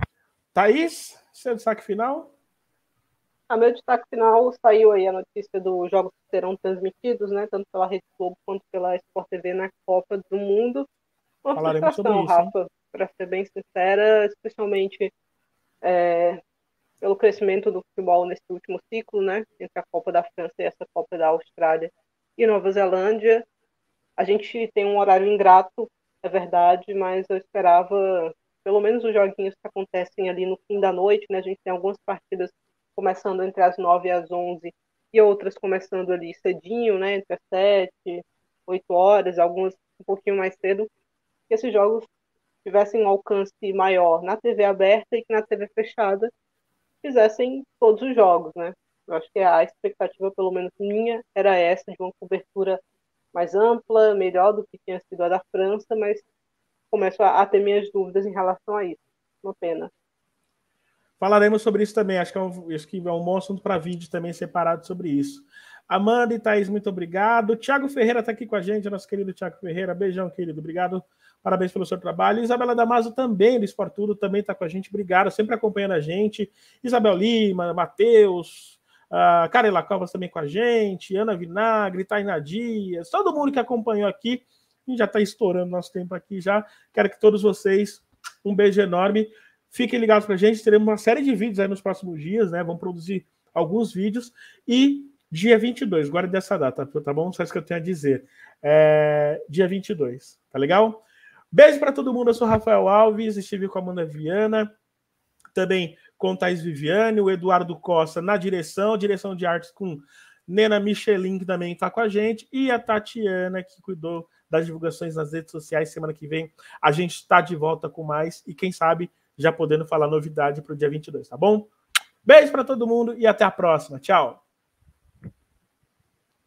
Thaís, seu destaque final? A meu destaque final saiu aí a notícia dos jogos que serão transmitidos, né, tanto pela Rede Globo quanto pela Sport TV na Copa do Mundo. Uma Falaremos sobre isso, Rafa, para ser bem sincera, especialmente é, pelo crescimento do futebol nesse último ciclo, né, entre a Copa da França e essa Copa da Austrália e Nova Zelândia. A gente tem um horário ingrato, é verdade, mas eu esperava pelo menos os joguinhos que acontecem ali no fim da noite, né? A gente tem algumas partidas começando entre as 9 e as 11 e outras começando ali cedinho, né, entre as 7, 8 horas, algumas um pouquinho mais cedo, que esses jogos tivessem um alcance maior na TV aberta e que na TV fechada fizessem todos os jogos, né? Eu acho que a expectativa, pelo menos minha, era essa, de uma cobertura mais ampla, melhor do que tinha sido a da França, mas começo a, a ter minhas dúvidas em relação a isso. Uma pena. Falaremos sobre isso também. Acho que é um, acho que é um bom assunto para vídeo também separado sobre isso. Amanda e Thaís, muito obrigado. Tiago Ferreira está aqui com a gente, nosso querido Tiago Ferreira. Beijão, querido. Obrigado Parabéns pelo seu trabalho. Isabela Damaso também, do Esporte Tudo, também está com a gente. Obrigado, sempre acompanhando a gente. Isabel Lima, Matheus, uh, Carela Covas também com a gente. Ana Vinagre, Tainá Dias, todo mundo que acompanhou aqui. A gente já está estourando nosso tempo aqui já. Quero que todos vocês, um beijo enorme. Fiquem ligados para a gente. Teremos uma série de vídeos aí nos próximos dias, né? Vamos produzir alguns vídeos. E dia 22, guarde dessa data, tá bom? Só isso que eu tenho a dizer. É, dia 22, tá legal? Beijo para todo mundo. Eu sou Rafael Alves, estive com a Amanda Viana, também com Thais Viviane, o Eduardo Costa na direção, direção de artes com Nena Michelin, que também está com a gente, e a Tatiana, que cuidou das divulgações nas redes sociais. Semana que vem a gente está de volta com mais e quem sabe já podendo falar novidade para o dia 22, tá bom? Beijo para todo mundo e até a próxima. Tchau.